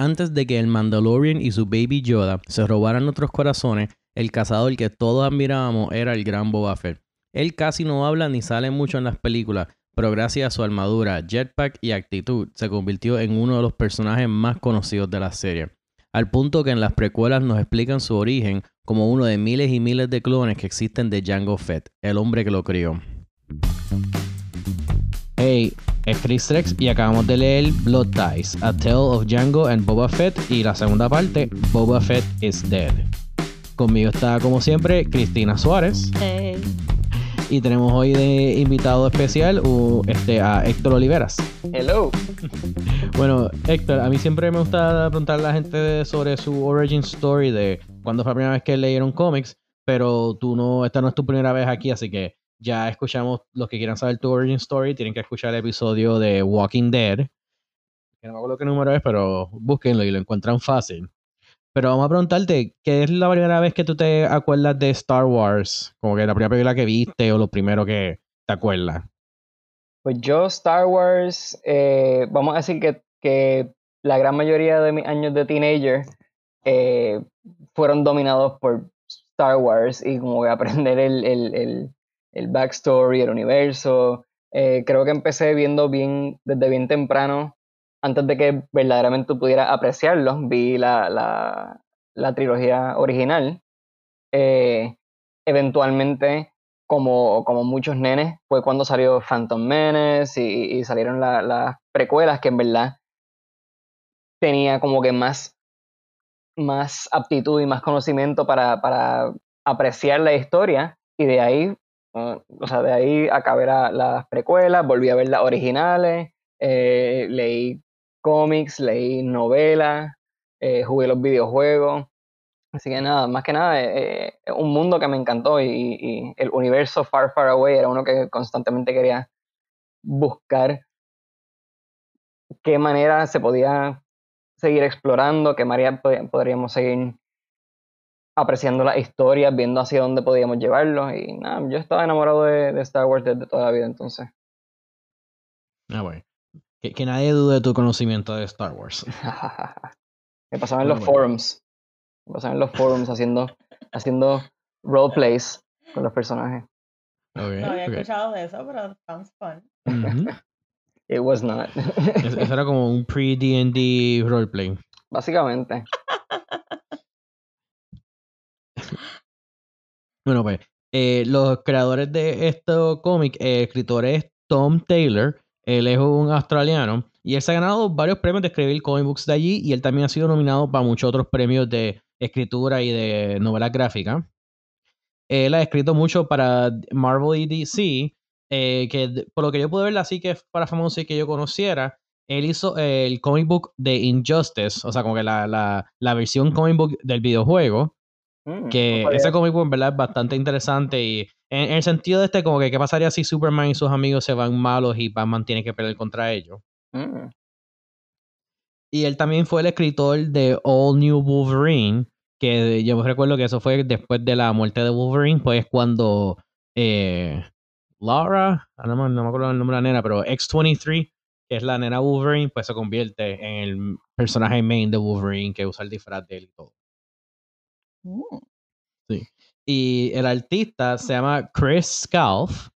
Antes de que el Mandalorian y su baby Yoda se robaran nuestros corazones, el cazador que todos admirábamos era el gran Boba Fett. Él casi no habla ni sale mucho en las películas, pero gracias a su armadura, jetpack y actitud, se convirtió en uno de los personajes más conocidos de la serie. Al punto que en las precuelas nos explican su origen como uno de miles y miles de clones que existen de Jango Fett, el hombre que lo crió. Hey, es Chris Trex y acabamos de leer Blood Ties, A Tale of Django and Boba Fett y la segunda parte, Boba Fett is Dead. Conmigo está como siempre Cristina Suárez. Hey. Y tenemos hoy de invitado especial uh, este, a Héctor Oliveras. Hello. Bueno, Héctor, a mí siempre me gusta preguntar a la gente sobre su origin story de cuándo fue la primera vez que leyeron cómics, pero tú no, esta no es tu primera vez aquí, así que ya escuchamos los que quieran saber tu origin story, tienen que escuchar el episodio de Walking Dead. Que no me acuerdo qué número es, pero búsquenlo y lo encuentran fácil. Pero vamos a preguntarte, ¿qué es la primera vez que tú te acuerdas de Star Wars? Como que la primera película que viste o lo primero que te acuerdas. Pues yo, Star Wars, eh, vamos a decir que, que, la gran mayoría de mis años de teenager eh, fueron dominados por Star Wars y como que aprender el, el, el, el backstory, el universo. Eh, creo que empecé viendo bien desde bien temprano, antes de que verdaderamente pudiera apreciarlo. Vi la, la, la trilogía original. Eh, eventualmente, como, como muchos nenes, fue cuando salió Phantom Menace y, salieron la, las precuelas que en verdad tenía como que más, más aptitud y más conocimiento para, para apreciar la historia. Y de ahí Uh, o sea, de ahí acabé la, las precuelas, volví a ver las originales, eh, leí cómics, leí novelas, eh, jugué los videojuegos. Así que nada, más que nada, eh, un mundo que me encantó y, y, el universo Far Far Away era uno que constantemente quería buscar qué manera se podía seguir explorando, qué manera podríamos seguir apreciando las historias, viendo hacia dónde podíamos llevarlos. Y nada, yo estaba enamorado de, de Star Wars desde toda la vida entonces. Ah, bueno. Que, que, nadie dude de tu conocimiento de Star Wars. Me pasaba en los bueno. forums. Me pasaba en los forums haciendo, haciendo roleplays con los personajes. Okay, no había okay. escuchado de eso, pero sounds fun. It was not. eso era como un pre-D&D roleplay. Básicamente. Bueno, pues eh, los creadores de este cómic, el escritor es Tom Taylor. Él es un australiano y él se ha ganado varios premios de escribir comic books de allí y él también ha sido nominado para muchos otros premios de escritura y de novelas gráficas. Él ha escrito mucho para Marvel y DC, eh, que por lo que yo pude ver así que para famoso y que yo conociera, él hizo el comic book de Injustice, o sea, como que la, la, la versión comic book del videojuego. Que Mm, ese cómic book en verdad es bastante interesante y en, en, el sentido de este como que qué pasaría si Superman y sus amigos se van malos y Batman tiene que pelear contra ellos. Mm. Y él también fue el escritor de All New Wolverine, que yo recuerdo que eso fue después de la muerte de Wolverine, pues cuando eh, Laura, ah, no, no me acuerdo el nombre de la nena, pero X-23, que es la nena Wolverine, pues se convierte en el personaje main de Wolverine que usa el disfraz de él y todo. Mm. Sí. Y el artista se llama Chris Scalf.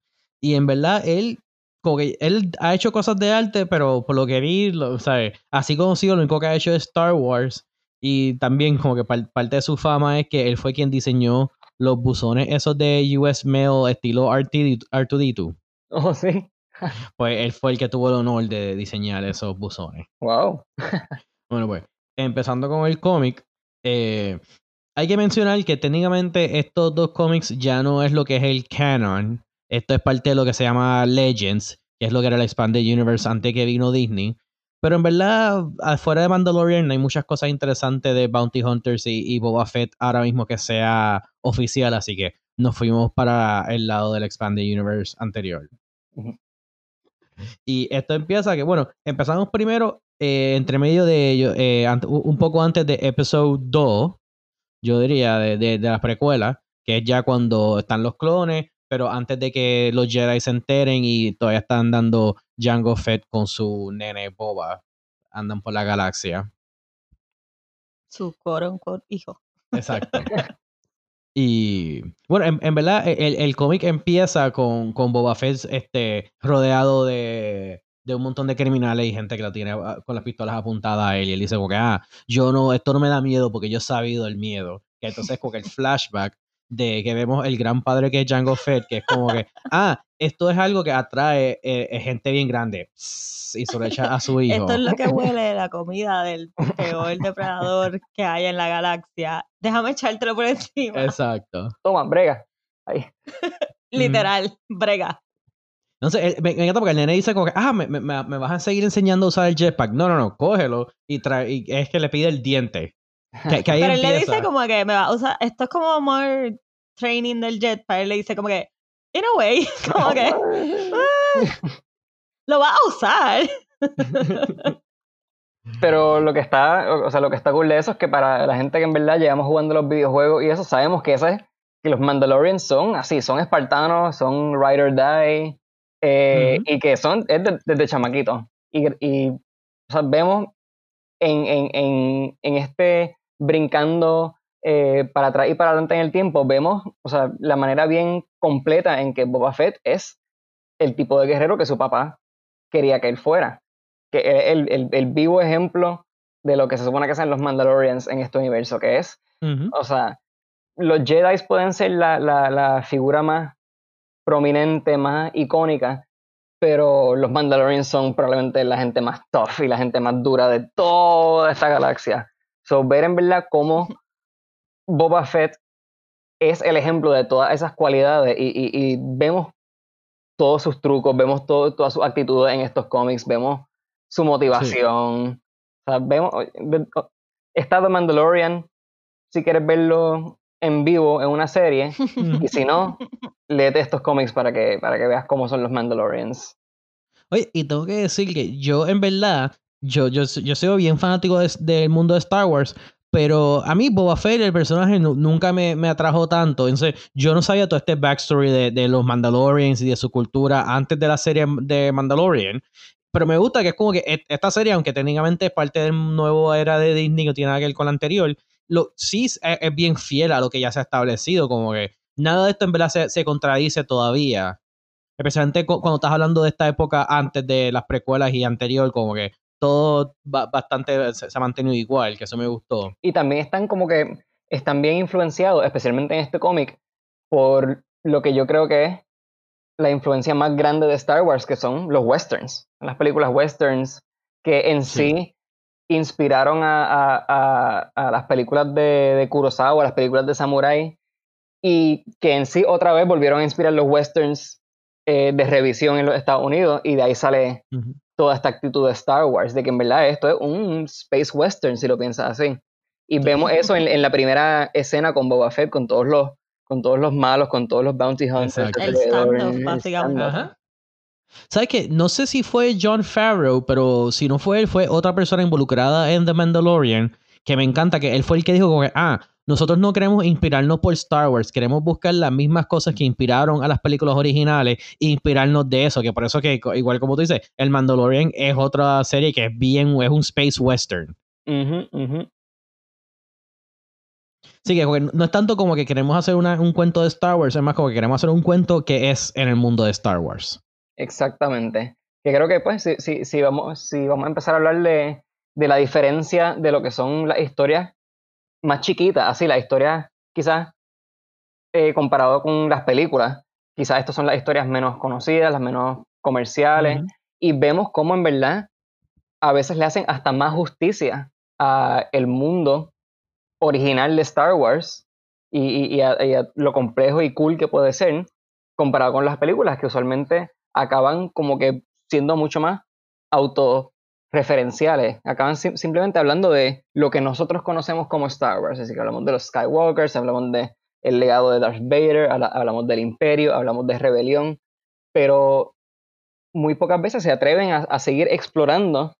Y en verdad, él, como que él ha hecho cosas de arte, pero por lo que vi, lo, ¿sabes? así conocido, lo único que ha hecho es Star Wars. Y también, como que parte de su fama es que él fue quien diseñó los buzones esos de US Mail estilo R2D2. Oh, sí. pues él fue el que tuvo el honor de diseñar esos buzones. Wow. bueno, pues, empezando con el cómic, eh, hay que mencionar que técnicamente estos dos cómics ya no es lo que es el canon. Esto es parte de lo que se llama Legends, que es lo que era el Expanded Universe antes que vino Disney. Pero en verdad, afuera de Mandalorian hay muchas cosas interesantes de Bounty Hunters y, y Boba Fett ahora mismo que sea oficial, así que nos fuimos para el lado del Expanded Universe anterior. Uh -huh. Y esto empieza que, bueno, empezamos primero eh, entre medio de ellos, eh, un poco antes de Episode 2, yo diría, de, de, de las precuelas, que es ya cuando están los clones, pero antes de que los Jedi se enteren y todavía están dando Jango Fett con su nene Boba, andan por la galaxia. su quote hijo. Exacto. Y bueno, en, verdad, el, el cómic empieza con, con Boba Fett este, rodeado de, de un montón de criminales y gente que lo tiene ah, con las pistolas apuntadas a él. Y él dice, como que, ah, yo no, esto no me da miedo porque yo he sabido el miedo. Que entonces, como que el flashback de que vemos el gran padre que es Django Fett, que es como que, ah, esto es algo que atrae eh, eh, gente bien grande y se lo echa a su hijo. Esto es lo que huele la comida del peor depredador que hay en la galaxia. Déjame echártelo por encima. Exacto. Toma, brega. Ahí. Literal, brega. Entonces, me, encanta porque el nene dice como que, ah, me, me, me, vas a seguir enseñando a usar el jetpack. No, no, no, cógelo y, trae, y es que le pide el diente. Pero él le dice como que me va a usar, esto es como more training del jetpack. Él le dice como que, in a way, como que, ah, lo va a usar. Pero lo que está, o sea, lo que está cool de eso es que para la gente que en verdad llevamos jugando los videojuegos y eso, sabemos que ese, que los Mandalorians son así, son espartanos, son ride or die, eh, y que son, es desde chamaquito. Y, y o sea, vemos en, en, en, en este brincando eh, para atrás y para adelante en el tiempo, vemos o sea, la manera bien completa en que Boba Fett es el tipo de guerrero que su papá quería que él fuera. Que el, el, el vivo ejemplo de lo que se supone que sean los Mandalorians en este universo, que es, o sea, los Jedi pueden ser la, la, la, figura más prominente, más icónica, pero los Mandalorians son probablemente la gente más tough y la gente más dura de toda esta galaxia. So, ver en verdad cómo Boba Fett es el ejemplo de todas esas cualidades y, vemos todos sus trucos, vemos todo, todas sus actitudes en estos cómics, vemos su motivación. O sea, vemos, está The Mandalorian, si quieres verlo en vivo en una serie, y si no, léete estos cómics para que, para que veas cómo son los Mandalorians. Oye, y tengo que decir que yo en verdad yo, yo, yo soy bien fanático del mundo de Star Wars, pero a mí Boba Fett, el personaje, nunca me, me, atrajo tanto. Entonces, yo no sabía todo este backstory de, de, los Mandalorians y de su cultura antes de la serie de Mandalorian. Pero me gusta que es como que e, esta serie, aunque técnicamente es parte del nuevo era de Disney, no tiene nada que ver con la anterior, lo, sí es, es, bien fiel a lo que ya se ha establecido. Como que nada de esto en verdad se, se contradice todavía. Especialmente cuando estás hablando de esta época antes de las precuelas y anterior, como que todo bastante se, ha mantenido igual, que eso me gustó. Y también están como que, están bien influenciados, especialmente en este cómic, por lo que yo creo que es la influencia más grande de Star Wars, que son los westerns, las películas westerns, que en sí, inspiraron a, las películas de, de Kurosawa, las películas de Samurai, y que en sí otra vez volvieron a inspirar los westerns eh, de revisión en los Estados Unidos, y de ahí sale toda esta actitud de Star Wars, de que en verdad esto es un space western, si lo piensas así. Y vemos eso en, la primera escena con Boba Fett, con todos los, con todos los malos, con todos los bounty hunters. El básicamente. ¿Sabes qué? No sé si fue John Farrow, pero si no fue él, fue otra persona involucrada en The Mandalorian, que me encanta, que él fue el que dijo como que, ah, nosotros no queremos inspirarnos por Star Wars, queremos buscar las mismas cosas que inspiraron a las películas originales e inspirarnos de eso, que por eso que, igual como tú dices, el Mandalorian es otra serie que es bien, es un space western. Sí, que no es tanto como que queremos hacer un cuento de Star Wars, es más como que queremos hacer un cuento que es en el mundo de Star Wars. Exactamente. Que creo que pues si, si, vamos, si vamos a empezar a hablar de, de la diferencia de lo que son las historias más chiquita, así la historia quizás eh, comparado con las películas, quizás estas son las historias menos conocidas, las menos comerciales, y vemos cómo en verdad a veces le hacen hasta más justicia a el mundo original de Star Wars y, a, lo complejo y cool que puede ser comparado con las películas que usualmente acaban como que siendo mucho más auto referenciales, acaban simplemente hablando de lo que nosotros conocemos como Star Wars, así que hablamos de los Skywalkers, hablamos de el legado de Darth Vader, hablamos del imperio, hablamos de rebelión, pero muy pocas veces se atreven a, seguir explorando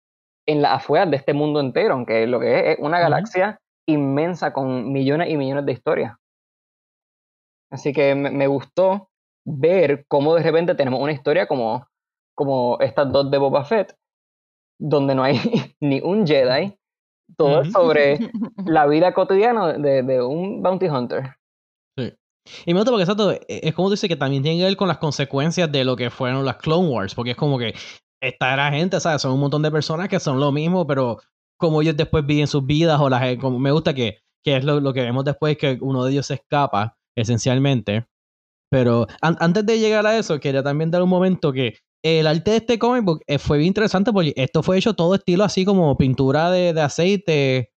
en la afuera de este mundo entero, aunque lo que es, es una galaxia inmensa con millones y millones de historias. Así que me, me, gustó ver cómo de repente tenemos una historia como, como estas dos de Boba Fett, donde no hay ni un Jedi, todo es sobre la vida cotidiana de, un bounty hunter. Sí. Y me gusta porque exacto, e, es como dice que también tiene que ver con las consecuencias de lo que fueron las Clone Wars, porque es como que esta era gente, ¿sabes? Son un montón de personas que son lo mismo, pero como ellos después viven sus vidas o las... Como, me gusta que, que es lo, lo, que vemos después, que uno de ellos se escapa, esencialmente. Pero antes de llegar a eso, quería también dar un momento que el arte de este comic book eh, fue bien interesante porque esto fue hecho todo estilo así como pintura de, aceite.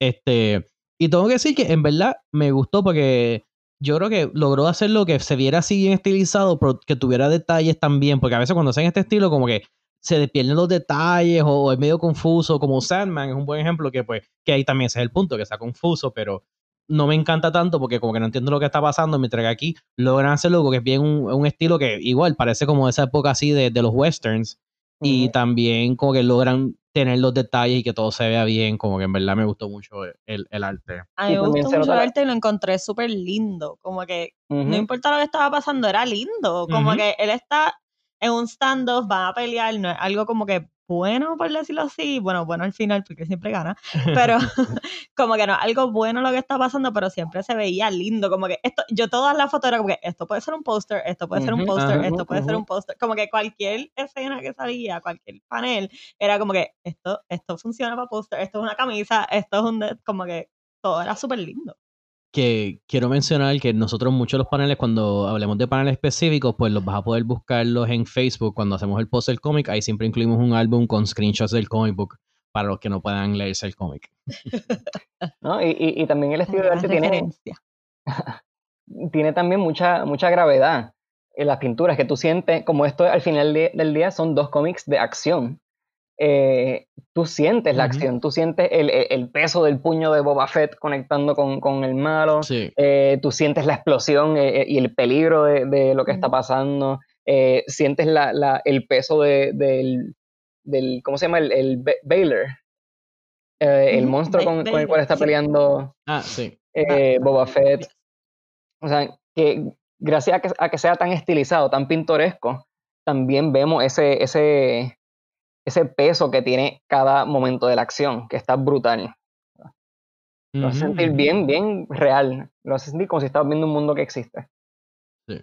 Este. Y tengo que decir que en verdad me gustó porque yo creo que logró hacer lo que se viera así bien estilizado, pero que tuviera detalles también. Porque a veces cuando hacen este estilo, como que se pierden los detalles o, es medio confuso, como Sandman es un buen ejemplo que pues, que ahí también ese es el punto, que está confuso, pero no me encanta tanto porque como que no entiendo lo que está pasando, mientras que aquí logran hacerlo porque es bien un, estilo que igual parece como de esa época así de, los westerns y también como que logran tener los detalles y que todo se vea bien, como que en verdad me gustó mucho el, arte. A mí me gustó mucho el arte y lo encontré súper lindo, como que no importa lo que estaba pasando, era lindo, como que él está en un standoff, van a pelear, no es algo como que bueno, por decirlo así, bueno, bueno al final, porque siempre gana, pero como que no, algo bueno lo que está pasando, pero siempre se veía lindo, como que esto, yo todas las fotos era como que esto puede ser un póster, esto puede ser un póster, esto puede ser un póster, como que cualquier escena que salía, cualquier panel, era como que esto, esto funciona para póster, esto es una camisa, esto es un, como que todo era súper lindo que quiero mencionar que nosotros muchos de los paneles, cuando hablemos de paneles específicos, pues los vas a poder buscarlos en Facebook cuando hacemos el post del cómic. Ahí siempre incluimos un álbum con screenshots del comic book para los que no puedan leerse el cómic. ¿No? Y, y, también el estilo de arte tiene, tiene también mucha, mucha gravedad en las pinturas que tú sientes, como esto al final del día son dos cómics de acción. Eh, tú sientes la acción, tú sientes el, peso del puño de Boba Fett conectando con, el malo, eh, tú sientes la explosión eh, y el peligro de, lo que está pasando, sientes la, el peso del, del, ¿cómo se llama? El, el Baylor, el monstruo con, el cual está peleando ah, sí. Boba Fett. O sea, que gracias a que, a que sea tan estilizado, tan pintoresco, también vemos ese, ese ese peso que tiene cada momento de la acción, que está brutal. Lo hace sentir bien, bien real. Lo hace sentir como si estaba viendo un mundo que existe. Sí.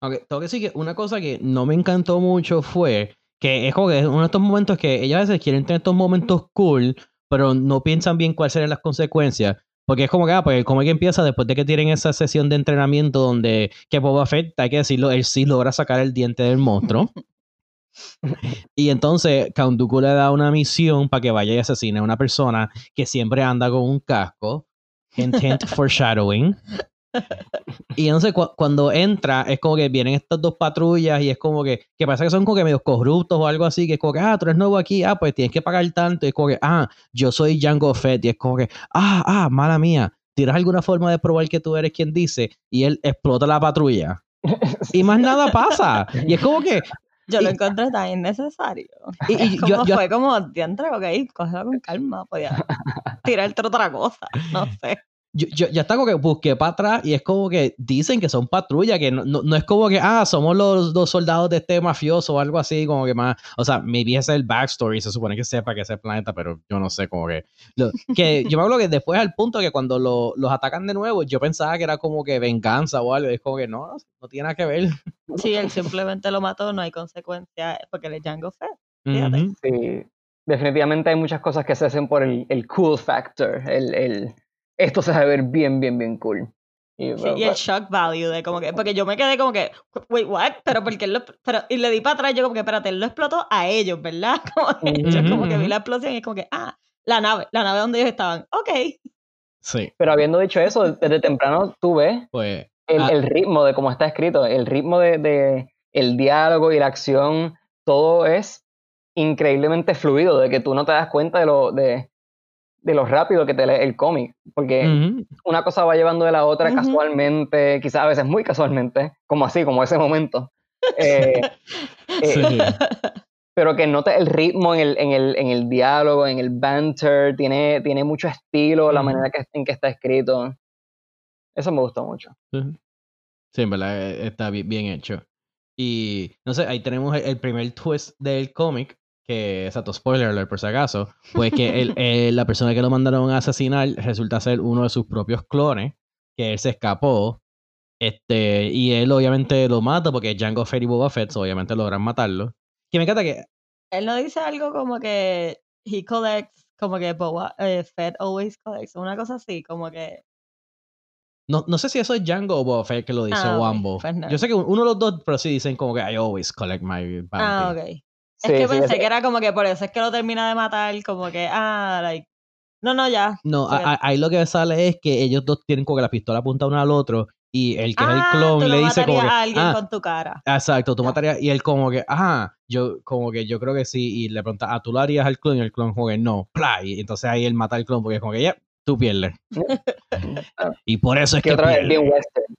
Aunque tengo que decir que una cosa que no me encantó mucho fue que es como que es uno de estos momentos que ellos a veces quieren tener estos momentos cool, pero no piensan bien cuáles serían las consecuencias. Porque es como que, ah, pues como que empieza después de que tienen esa sesión de entrenamiento donde que Boba Fett, hay que decirlo, él sí logra sacar el diente del monstruo. y entonces Count Dooku le da una misión para que vaya y asesine a una persona que siempre anda con un casco. Intent foreshadowing. Y entonces cuando entra es como que vienen estas dos patrullas y es como que, que pasa que son como que medio corruptos o algo así, que es como que, ah, tú eres nuevo aquí, ah, pues tienes que pagar tanto, y es como que, ah, yo soy Django Fett, y es como que, ah, ah, mala mía, ¿tienes alguna forma de probar que tú eres quien dice? Y él explota la patrulla. Y más nada pasa. Y es como que, yo lo encontré tan innecesario. Y, como fue como, diantre, ok, cógelo con calma, podía tirarte otra cosa, no sé yo, yo, ya está como que busqué para atrás y es como que dicen que son patrulla, que no, no, es como que, ah, somos los dos soldados de este mafioso o algo así, como que más, o sea, maybe ese es el backstory, se supone que sepa que es el planeta, pero yo no sé, como que, que yo me acuerdo que después al punto que cuando los atacan de nuevo, yo pensaba que era como que venganza o algo, es como que no, no tiene nada que ver. Sí, él simplemente lo mató, no hay consecuencia, porque le es Django Fett, Sí, definitivamente hay muchas cosas que se hacen por el, el cool factor, el, el esto se va a ver bien, bien, bien cool. Y, el shock value de como que, porque yo me quedé como que, wait, what? Pero porque él lo, pero, y le di para atrás, yo como que, espérate, él lo explotó a ellos, ¿verdad? Como que yo como que vi la explosión y es como que, ah, la nave, la nave donde ellos estaban, ok. Sí. Pero habiendo dicho eso, desde temprano tú ves pues, el, ah el, ritmo de cómo está escrito, el ritmo de, de, el diálogo y la acción, todo es increíblemente fluido, de que tú no te das cuenta de lo, de, de lo rápido que te lee el cómic, porque una cosa va llevando de la otra casualmente, quizás a veces muy casualmente, como así, como ese momento. Eh, eh, pero que note el ritmo en el, en, el, en el, diálogo, en el banter, tiene, tiene mucho estilo, la manera que, en que está escrito. Eso me gustó mucho. Sí, en verdad eh, está bien, hecho. Y no sé, ahí tenemos el primer twist del cómic, que, exacto, spoiler alert por si acaso, pues que el, eh, la persona que lo mandaron a asesinar resulta ser uno de sus propios clones, que él se escapó, este, y él obviamente lo mata porque Django Fett y Boba Fett obviamente logran matarlo. Que me encanta que... Él no dice algo como que he collects, como que Boba eh, Fett always collects, una cosa así, como que... No, no sé si eso es Django o Boba Fett que lo dice Ah, o ok, ambos. pues no. Yo sé que uno de los dos, pero sí dicen como que I always collect my bounty. Ah, ok. Es Sí, que sí, pensé ese- que era como que por eso es que lo termina de matar, como que, ah, like... No, no, ya. No, a- a- ahí lo que sale es que ellos dos tienen como que la pistola apunta uno al otro y el que es el ah, clon tú le dice como que, matarías a alguien ah, con tu cara. exacto, tú Ya. matarías, y él como que, ah, yo como que yo creo que sí, y le pregunta, ah, tú lo harías al clon, y el clon como que no, pla, y entonces ahí él mata al clon porque es como que, ya, tú pierdes. y por eso es que que otra vez pierde. bien western.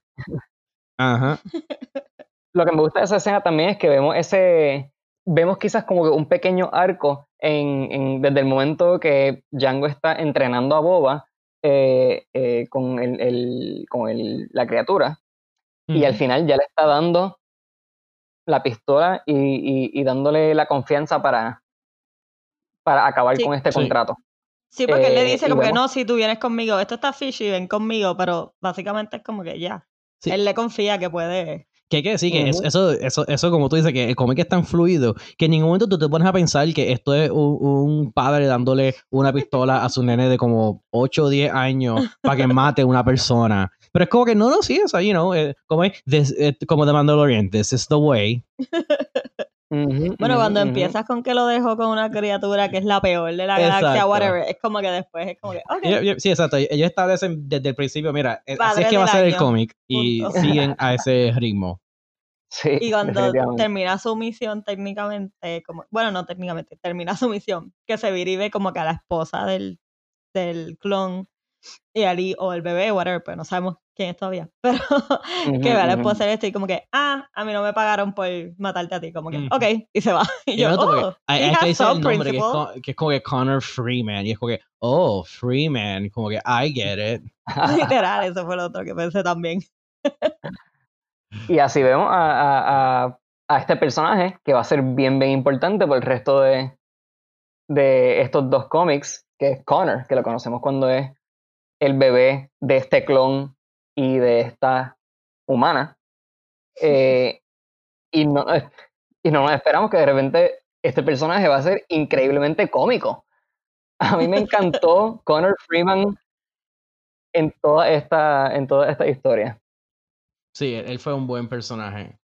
Ajá. Lo que me gusta de esa escena también es que vemos ese, vemos quizás como que un pequeño arco en, en- desde el momento que Django está entrenando a Boba eh, eh, con, el, el- con el- la criatura y al final ya le está dando la pistola y, y- y dándole la confianza para, para acabar Sí. con este Sí. contrato. Sí, porque él le Eh, dice como que no, si tú vienes conmigo, esto está fishy, ven conmigo, pero básicamente es como que ya. Sí. Él le confía que puede. Que hay que decir que eso, eso, eso, como tú dices, que el cómic es tan fluido que en ningún momento tú te pones a pensar que esto es un, un padre dándole una pistola a su nene de como 8 o 10 años para que mate a una persona. Pero es como que no, no, sí, eso, you know, eh, como, es, this- eh, como The Mandalorian, this is the way. Bueno, cuando empiezas con que lo dejó con una criatura que es la peor de la galaxia, whatever, es como que después es como que, Sí, exacto. Ellos establecen desde el principio, mira, eh, así Padre es que va a ser el cómic y siguen a ese ritmo. Sí, Y cuando termina su misión técnicamente, como, bueno, no técnicamente, termina su misión, que se ve como que a la esposa del, del clon y Ali, o el bebé, whatever, pero no sabemos quién es todavía. Pero que esposa de este y como que, ah, a mí no me pagaron por matarte a ti, como que, Ujú. ok, y se va. Y Y yo, oh, hay, he hay que decir el nombre, que es, principle. co- que es como que Connor Freeman. Y es como que, oh, Freeman. Como que, I get it. Literal, eso fue lo otro que pensé también. Y así vemos a, a- a- a este personaje que va a ser bien, bien importante por el resto de, de estos dos cómics, que es Connor, que lo conocemos cuando es el bebé de este clon y de esta humana. Eh, y, no, y no nos esperamos que de repente este personaje va a ser increíblemente cómico. A mí me encantó Connor Freeman en toda esta, en toda esta historia. Sí, él, fue un buen personaje.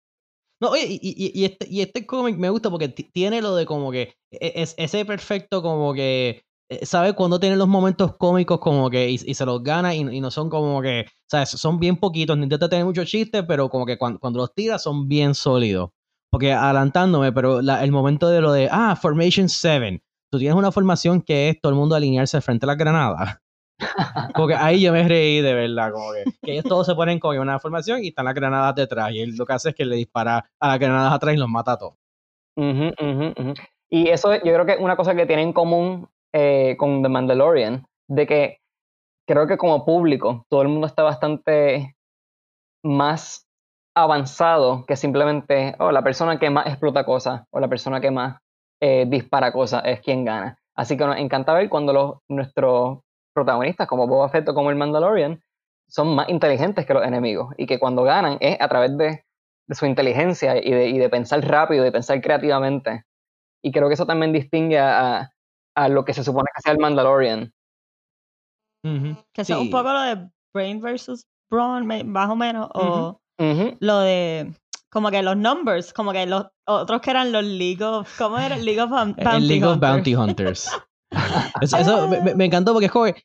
No, oye, y, y- y este, y este cómic me gusta porque ti- tiene lo de como que e- es, ese perfecto como que eh, sabe cuando tiene los momentos cómicos como que y, y se los gana y, y no son como que, sabes, son bien poquitos, no intenta tener muchos chistes, pero como que cuando, cuando los tira son bien sólidos. Porque adelantándome, pero la- el momento de lo de, ah, Formation 7, tú tienes una formación que es todo el mundo alinearse frente a las granadas. Como que ahí yo me reí de verdad, como que, que ellos todos se ponen con una formación y están las granadas detrás. Y él lo que hace es que le dispara a las granadas atrás y los mata a todos. Ujú, ujú, ujú. Y eso yo creo que es una cosa que tiene en común eh, con The Mandalorian, de que creo que como público todo el mundo está bastante más avanzado que simplemente, oh, la persona que más explota cosas o la persona que más eh, dispara cosas es quien gana. Así que nos encanta ver cuando nuestros protagonistas, como Boba Fett o como el Mandalorian, son más inteligentes que los enemigos y que cuando ganan es a través de, de su inteligencia y de, y de pensar rápido, de pensar creativamente. Y creo que eso también distingue a, a- lo que se supone que sea el Mandalorian. Ujú. Que eso es un Sí. poco lo de Brain versus Brawn, más o menos, o lo de como que los numbers, como que los otros que eran los League of, ¿cómo era? League of Boun- Bounty el League of Hunters. Bounty Hunters. Eso, eso me, me- encantó porque es como que-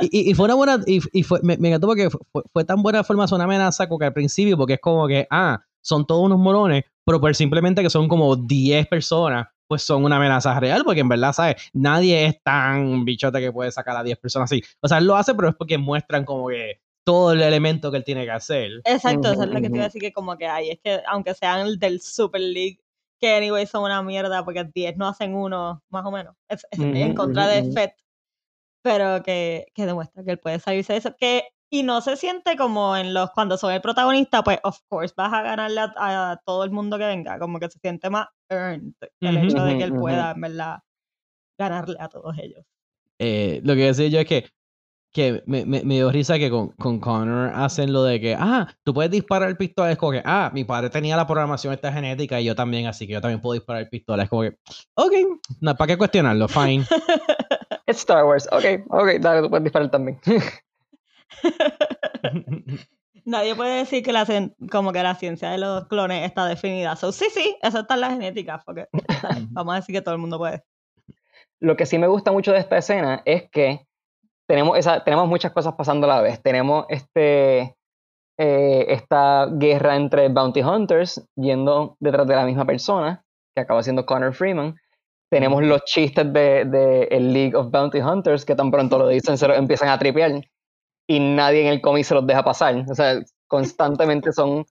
y, y- y fue una buena. Y, y fue, me, me encantó porque fue, fue tan buena forma una amenaza como que al principio, porque es como que, ah, son todos unos morones, pero por simplemente que son como 10 personas, pues son una amenaza real, porque en verdad, ¿sabes? Nadie es tan bichote que puede sacar a 10 personas así. O sea, él lo hace, pero es porque muestran como que todo el elemento que él tiene que hacer. Exacto, eso es lo que te iba a decir que como que hay, es que aunque sean del Super League, que anyway son una mierda porque 10 no hacen uno, más o menos, es, es en contra de. Fett, pero que, que demuestra que él puede salirse de eso, que Y no se siente como en los, cuando son el protagonista, pues of course vas a ganarle a, todo el mundo que venga, como que se siente más earned el hecho de que él pueda, en verdad, ganarle a todos ellos. Eh, lo que decía yo es que que me, me, me, dio risa que con, con Connor hacen lo de que, ah, tú puedes disparar pistolas. Es como que, ah, mi padre tenía la programación esta genética y yo también, así que yo también puedo disparar pistolas. Es como que, ok, no, ¿para qué cuestionarlo? Fine. Es Star Wars, ok, ok, dale, tú puedes disparar también. Nadie puede decir que la, como que la ciencia de los clones está definida. So, sí, sí, eso está en la genética, porque vamos a decir que todo el mundo puede. Lo que sí me gusta mucho de esta escena es que tenemos, esa, tenemos muchas cosas pasando a la vez. Tenemos este, eh, esta guerra entre bounty hunters yendo detrás de la misma persona, que acaba siendo Connor Freeman. Tenemos los chistes de, de el League of Bounty Hunters, que tan pronto lo dicen, se lo empiezan a tripear. Y nadie en el cómic se los deja pasar. O sea, constantemente son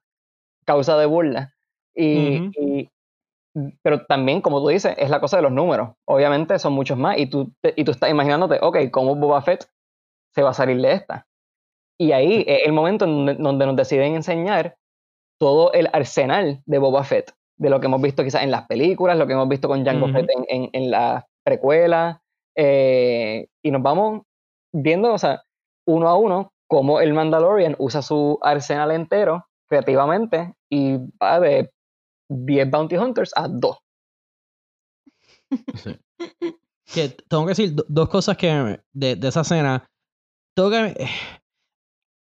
causa de burla. y, pero también, como tú dices, es la cosa de los números. Obviamente son muchos más y tú, y tú estás imaginándote, ok, ¿cómo Boba Fett se va a salir de esta? Y ahí es el momento en donde, nos deciden enseñar todo el arsenal de Boba Fett, de lo que hemos visto quizás en las películas, lo que hemos visto con Jango Fett en, en, la precuela, eh, y nos vamos viendo, o sea, uno a uno, cómo el Mandalorian usa su arsenal entero creativamente y va de 10 Bounty Hunters a 2. Que tengo que decir dos cosas que de, de esa escena. Tengo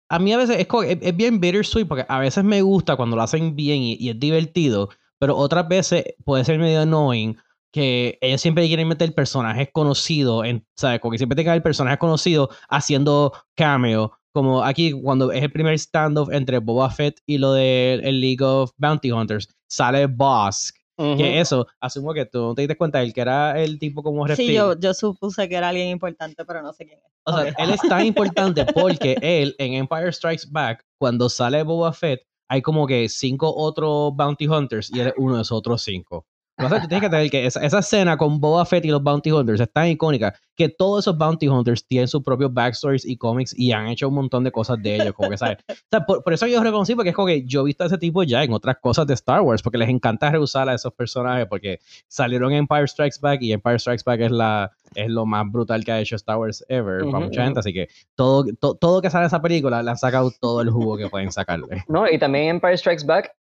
a mí a veces es, es, bien bittersweet porque a veces me gusta cuando lo hacen bien y, es divertido, pero otras veces puede ser medio annoying que ellos siempre quieren meter personajes conocidos, en, ¿sabes? Como que siempre tengan el personaje conocido haciendo cameo. Como aquí, cuando es el primer standoff entre Boba Fett y lo del League of Bounty Hunters, sale Bosk. Que eso, asumo que tú no te diste cuenta, él que era el tipo como reptil. Sí, yo, yo supuse que era alguien importante, pero no sé quién es. O sea, él es tan importante porque él en Empire Strikes Back, cuando sale Boba Fett, hay como que cinco otros bounty hunters y él es uno de esos otros cinco. No sé, tú tienes que tener que esa, esa, escena con Boba Fett y los Bounty Hunters es tan icónica que todos esos Bounty Hunters tienen sus propios backstories y cómics y han hecho un montón de cosas de ellos, como que, ¿sabes? O sea, por, eso yo reconocí, porque es como que yo he visto a ese tipo ya en otras cosas de Star Wars, porque les encanta reusar a esos personajes, porque salieron en Empire Strikes Back y Empire Strikes Back es, la, es lo más brutal que ha hecho Star Wars ever para mucha gente, así que todo, todo que sale de esa película le han sacado todo el jugo que pueden sacarle. No, y también Empire Strikes Back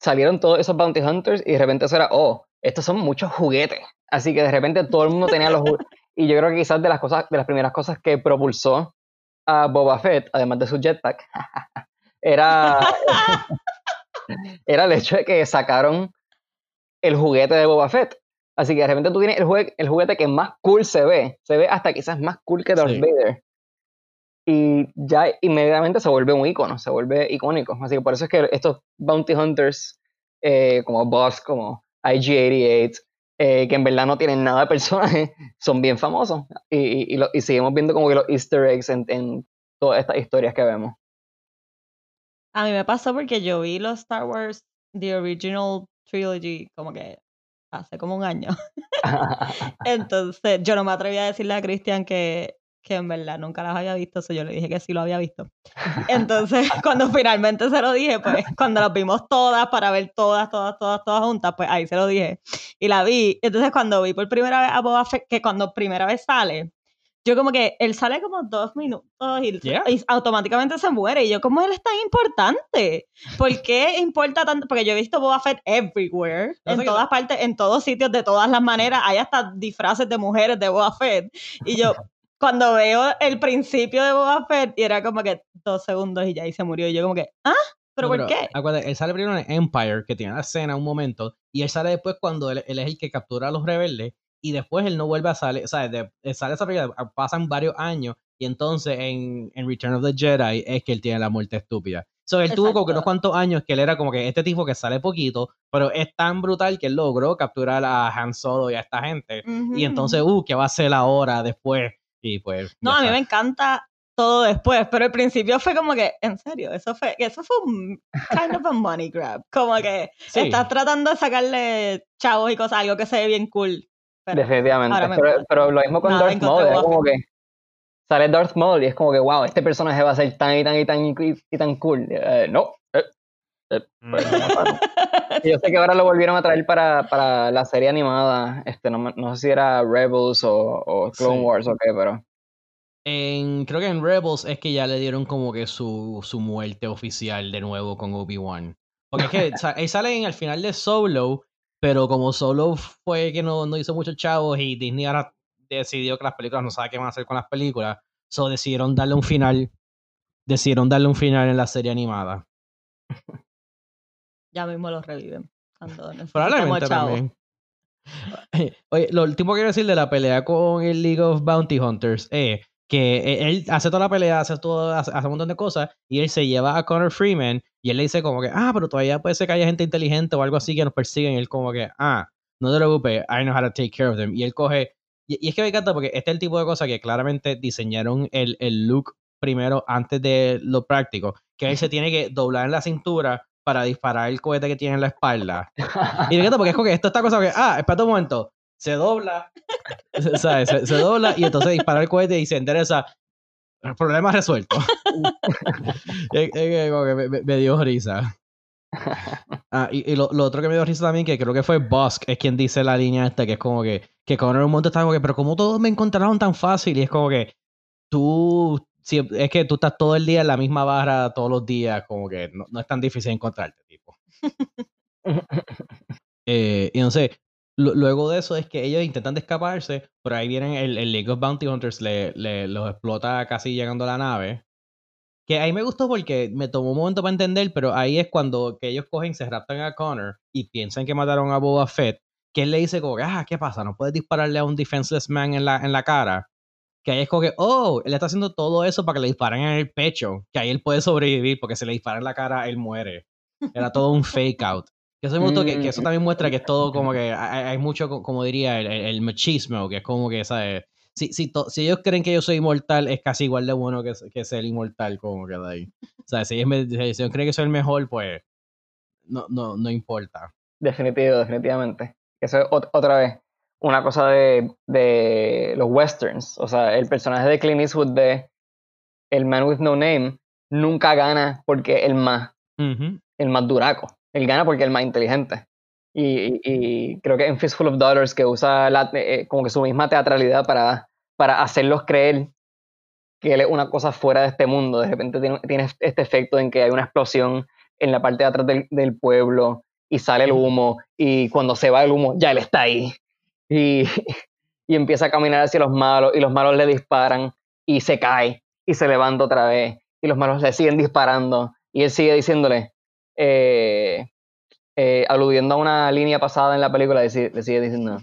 salieron todos esos Bounty Hunters y de repente eso era, oh, estos son muchos juguetes. Así que de repente todo el mundo tenía los juguetes. Y yo creo que quizás de las cosas, de las primeras cosas que propulsó a Boba Fett, además de su jetpack, era, era el hecho de que sacaron el juguete de Boba Fett. Así que de repente tú tienes el, juguete, el juguete que más cool se ve. Se ve hasta quizás más cool que Darth Vader. Y ya inmediatamente se vuelve un icono, se vuelve icónico. Así que por eso es que estos Bounty Hunters, eh, como Boss, como IG-88, eh, que en verdad no tienen nada de personaje, son bien famosos. Y, y, seguimos viendo como que los easter eggs en, todas estas historias que vemos. A mí me pasó porque yo vi los Star Wars, The Original Trilogy, como que hace como un año. Entonces, yo no me atreví a decirle a Christian que que en verdad nunca las había visto, eso yo le dije que sí lo había visto. Entonces, cuando finalmente se lo dije, pues cuando las vimos todas para ver todas, todas, todas, todas juntas, pues ahí se lo dije. Y la vi. Entonces, cuando vi por primera vez a Boba Fett, que cuando primera vez sale, yo como que él sale como dos minutos y, automáticamente se muere. Y yo, como él es tan importante? ¿Por qué importa tanto? Porque yo he visto Boba Fett everywhere, en todas partes, en todos sitios, de todas las maneras. Hay hasta disfraces de mujeres de Boba Fett. Y yo, cuando veo el principio de Boba Fett y era como que dos segundos y ya ahí se murió. Y yo como que, ¿ah? ¿Pero por qué? Acuérdate, él sale primero en Empire, que tiene la escena un momento, y él sale después cuando él, es el que captura a los rebeldes, y después él no vuelve a salir, o sea, de, sale esa película, pasan varios años, y entonces en, en, Return of the Jedi es que él tiene la muerte estúpida. So, él tuvo como que unos cuantos años que él era como que este tipo que sale poquito, pero es tan brutal que él logró capturar a Han Solo y a esta gente. Y entonces, uh, ¿qué va a hacer ahora después? Y pues. No, a mí me encanta todo después, pero al principio fue como que, en serio, eso fue, eso fue un kind of a money grab. Como que estás tratando de sacarle chavos y cosas, algo que se ve bien cool. Definitivamente, pero, pero, lo mismo con Darth Maul, como que sale Darth Maul y es como que, wow, este personaje va a ser tan y tan y tan y, tan cool. Eh, no. Eh, eh, pues, yo sé que ahora lo volvieron a traer para, para la serie animada. Este, no, no, sé si era Rebels o, Clone Wars o qué, pero. En, creo que en Rebels es que ya le dieron como que su, su muerte oficial de nuevo con Obi-Wan. Porque es que él sale en, al final de Solo, pero como Solo fue que no, no hizo muchos chavos y Disney ahora decidió que las películas no sabe qué van a hacer con las películas, so decidieron darle un final, decidieron darle un final en la serie animada. Ya mismo lo reviven. Probablemente también. Oye, lo último que quiero decir de la pelea con el League of Bounty Hunters es que e, él hace toda la pelea, hace todo, hace, un montón de cosas, y él se lleva a Connor Freeman, y él le dice como que, ah, pero todavía puede ser que haya gente inteligente o algo así que nos persiguen, y él como que, ah, no te preocupes, I know how to take care of them. Y él coge y, es que me encanta porque este es el tipo de cosas que claramente diseñaron el, el look primero antes de lo práctico, que él se tiene que doblar en la cintura para disparar el cohete que tiene en la espalda. Y encanta porque es como que esto está cosa que, ah, espera un momento, se dobla, ¿sabes? Se, dobla y entonces dispara el cohete y se endereza. El problema resuelto. es, que me, me, dio risa. Ah, y, lo, otro que me dio risa también, que creo que fue Busk, es quien dice la línea esta, que es como que, que Connor un momento está como que, pero como todos me encontraron tan fácil, y es como que tú, si, es que tú estás todo el día en la misma barra, todos los días, como que no, es tan difícil encontrarte, tipo. eh, y sé, luego de eso es que ellos intentan escaparse, pero ahí vienen el, el League of Bounty Hunters, le, le, los explota casi llegando a la nave. Que ahí me gustó porque me tomó un momento para entender, pero ahí es cuando que ellos cogen, se raptan a Connor y piensan que mataron a Boba Fett, que él le dice como, ah, ¿qué pasa? No puedes dispararle a un defenseless man en la, en la cara. Que ahí es como que, oh, él está haciendo todo eso para que le disparen en el pecho, que ahí él puede sobrevivir porque si le disparan en la cara, él muere. Era todo un fake out. Que eso me gustó, que, eso mm. también muestra que es todo como que hay, mucho, como diría, el, machismo, que es como que, ¿sabes? si, si, si, ellos creen que yo soy inmortal, es casi igual de bueno que, que ser inmortal, como que de ahí. O sea, si ellos, si creen que soy el mejor, pues no, no, no importa. Definitivo, definitivamente. Eso es otra vez una cosa de, de, los westerns. O sea, el personaje de Clint Eastwood de El Man with No Name nunca gana porque el más, el más duraco. Él gana porque es el más inteligente. Y, y, creo que en Fistful of Dollars que usa la, eh, como que su misma teatralidad para para hacerlos creer que él es una cosa fuera de este mundo. De repente tiene, este efecto en que hay una explosión en la parte de atrás del, pueblo y sale el humo y cuando se va el humo ya él está ahí y, y, empieza a caminar hacia los malos y los malos le disparan y se cae y se levanta otra vez y los malos le siguen disparando y él sigue diciéndole, eh, eh, aludiendo a una línea pasada en la película, le sigue, diciendo,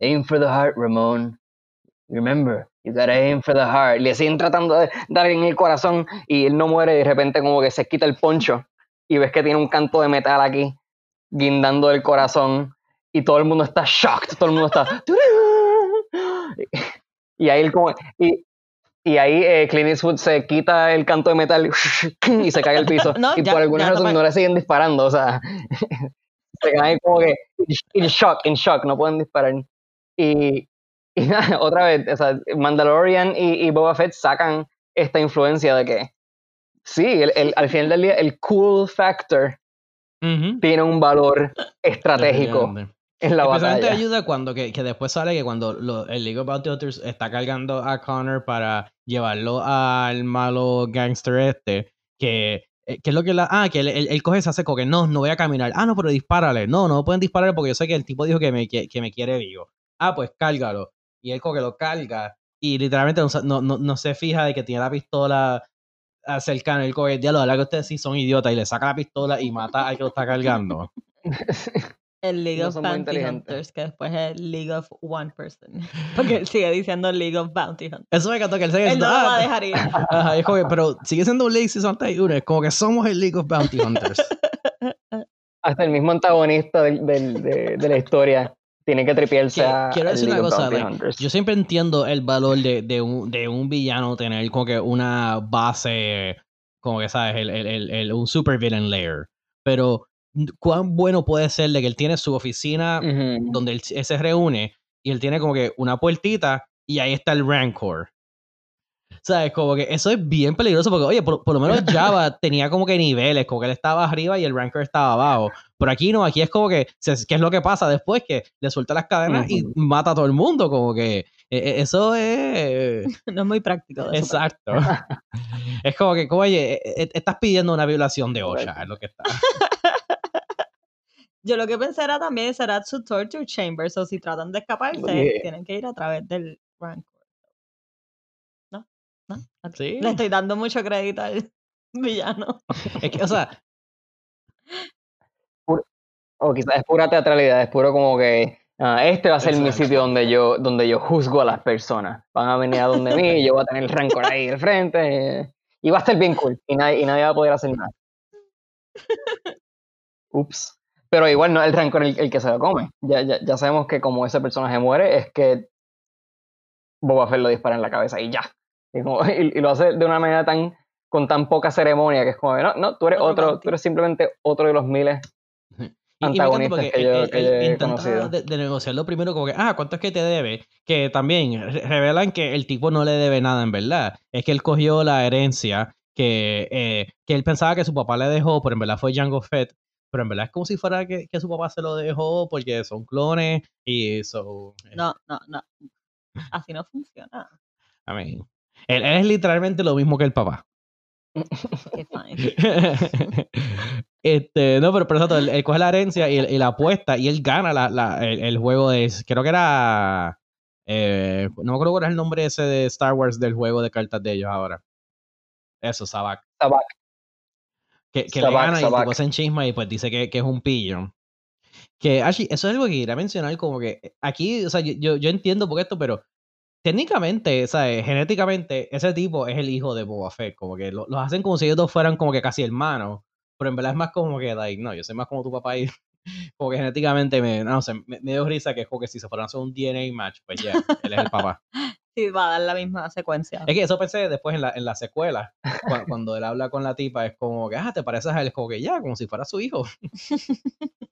aim for the heart, Ramón, remember, you gotta aim for the heart. Le siguen tratando de dar en el corazón y él no muere y de repente como que se quita el poncho y ves que tiene un canto de metal aquí guindando el corazón y todo el mundo está shocked, todo el mundo está... y ahí como... Y, y ahí eh, Clint Eastwood se quita el canto de metal y se cae al piso. y por alguna razón no, le siguen disparando, o sea, se caen como que en shock, en shock, no pueden disparar. Y, y nada, otra vez, o sea, Mandalorian y, Boba Fett sacan esta influencia de que sí, el, al final del día el cool factor tiene un valor estratégico en la Especialmente ayuda cuando que, que, después sale que cuando el League of Bounty Hunters está cargando a Connor para llevarlo al malo gangster este, que, eh, que es lo que la... Ah, que él, coge ese seco que no, no voy a caminar. Ah, no, pero dispárale. No, no pueden dispararle porque yo sé que el tipo dijo que me, que, que me quiere vivo. Ah, pues cárgalo y él como que lo carga y literalmente no, no, no se fija de que tiene la pistola cercana. Él como que, diablo, la que ustedes sí son idiotas y le saca la pistola y mata al que lo está cargando. El League of Bounty Hunters, que después es el League of One Person. Porque él sigue diciendo League of Bounty Hunters. Eso me encantó que él sigue Él no lo va a ah, dejar ir. Ajá, es como que, pero sigue siendo un League 61. Es como que somos el League of Bounty Hunters. Hasta el mismo antagonista de, de, de la historia tiene que tripiarse a Quiero decir una cosa, yo siempre entiendo el valor de, de, un, de, un, villano tener como que una base, como que sabes, el, el, el, un super villain layer. Pero cuán bueno puede ser de que él tiene su oficina donde él, se reúne y él tiene como que una puertita y ahí está el Rancor. ¿Sabes? Como que eso es bien peligroso porque, oye, por, lo menos Java tenía como que niveles, como que él estaba arriba y el ranker estaba abajo. Pero aquí no, aquí es como que, ¿qué es lo que pasa después? Que le suelta las cadenas y mata a todo el mundo, como que e, e, eso es... No es muy práctico. Exacto. es como que, oye, e, estás pidiendo una violación de OSHA, es lo que está. Yo lo que pensé era también, será su torture chamber, o si tratan de escaparse, tienen que ir a través del rancor. Le estoy dando mucho crédito al villano. Es que, o sea. o quizás es pura teatralidad, es puro como que. Ah, este va a ser mi sitio donde yo, donde yo juzgo a las personas. Van a venir a donde mí, yo voy a tener el rancor ahí al frente. Y va a estar bien cool. Y nadie, y nadie va a poder hacer nada. Ups. Pero igual no es el rancor el, que se lo come. Ya, ya, ya sabemos que como ese personaje muere, es que Boba Fett lo dispara en la cabeza y ya. Y, lo hace de una manera tan con tan poca ceremonia que es como, no, no, tú eres otro, tú eres simplemente otro de los miles antagonistas que, yo, he conocido. De, de, negociarlo primero como que, ah, ¿cuánto es que te debe? Que también revelan que el tipo no le debe nada en verdad. Es que él cogió la herencia que, eh, que él pensaba que su papá le dejó, pero en verdad fue Jango Fett. Pero en verdad es como si fuera que, que su papá se lo dejó porque son clones y eso. Eh. No, no, no. Así no funciona. I mean, él, es literalmente lo mismo que el papá. este, no, pero, por eso él, coge la herencia y, la apuesta y él gana la, el, juego de. Creo que era. Eh, no me acuerdo cuál es el nombre ese de Star Wars del juego de cartas de ellos ahora. Eso, Sabak. Sabak. Que, que le gana y el tipo se enchisma y pues dice que, que es un pillo. Que, eso es algo que quería mencionar, como que aquí, o sea, yo, yo entiendo por esto, pero técnicamente, ¿sabes? Genéticamente, ese tipo es el hijo de Boba Fett. Como que los hacen como si ellos dos fueran como que casi hermanos. Pero en verdad es más como que, like, no, yo soy más como tu papá y como que genéticamente me, no sé, me, dio risa que es como que si se fueran a hacer un DNA match, pues ya, él es el papá. Sí, va a dar la misma secuencia. Es que eso pensé después en la, en la secuela, cuando, cuando, él habla con la tipa, es como que, ah, te pareces a él, como que ya, como si fuera su hijo.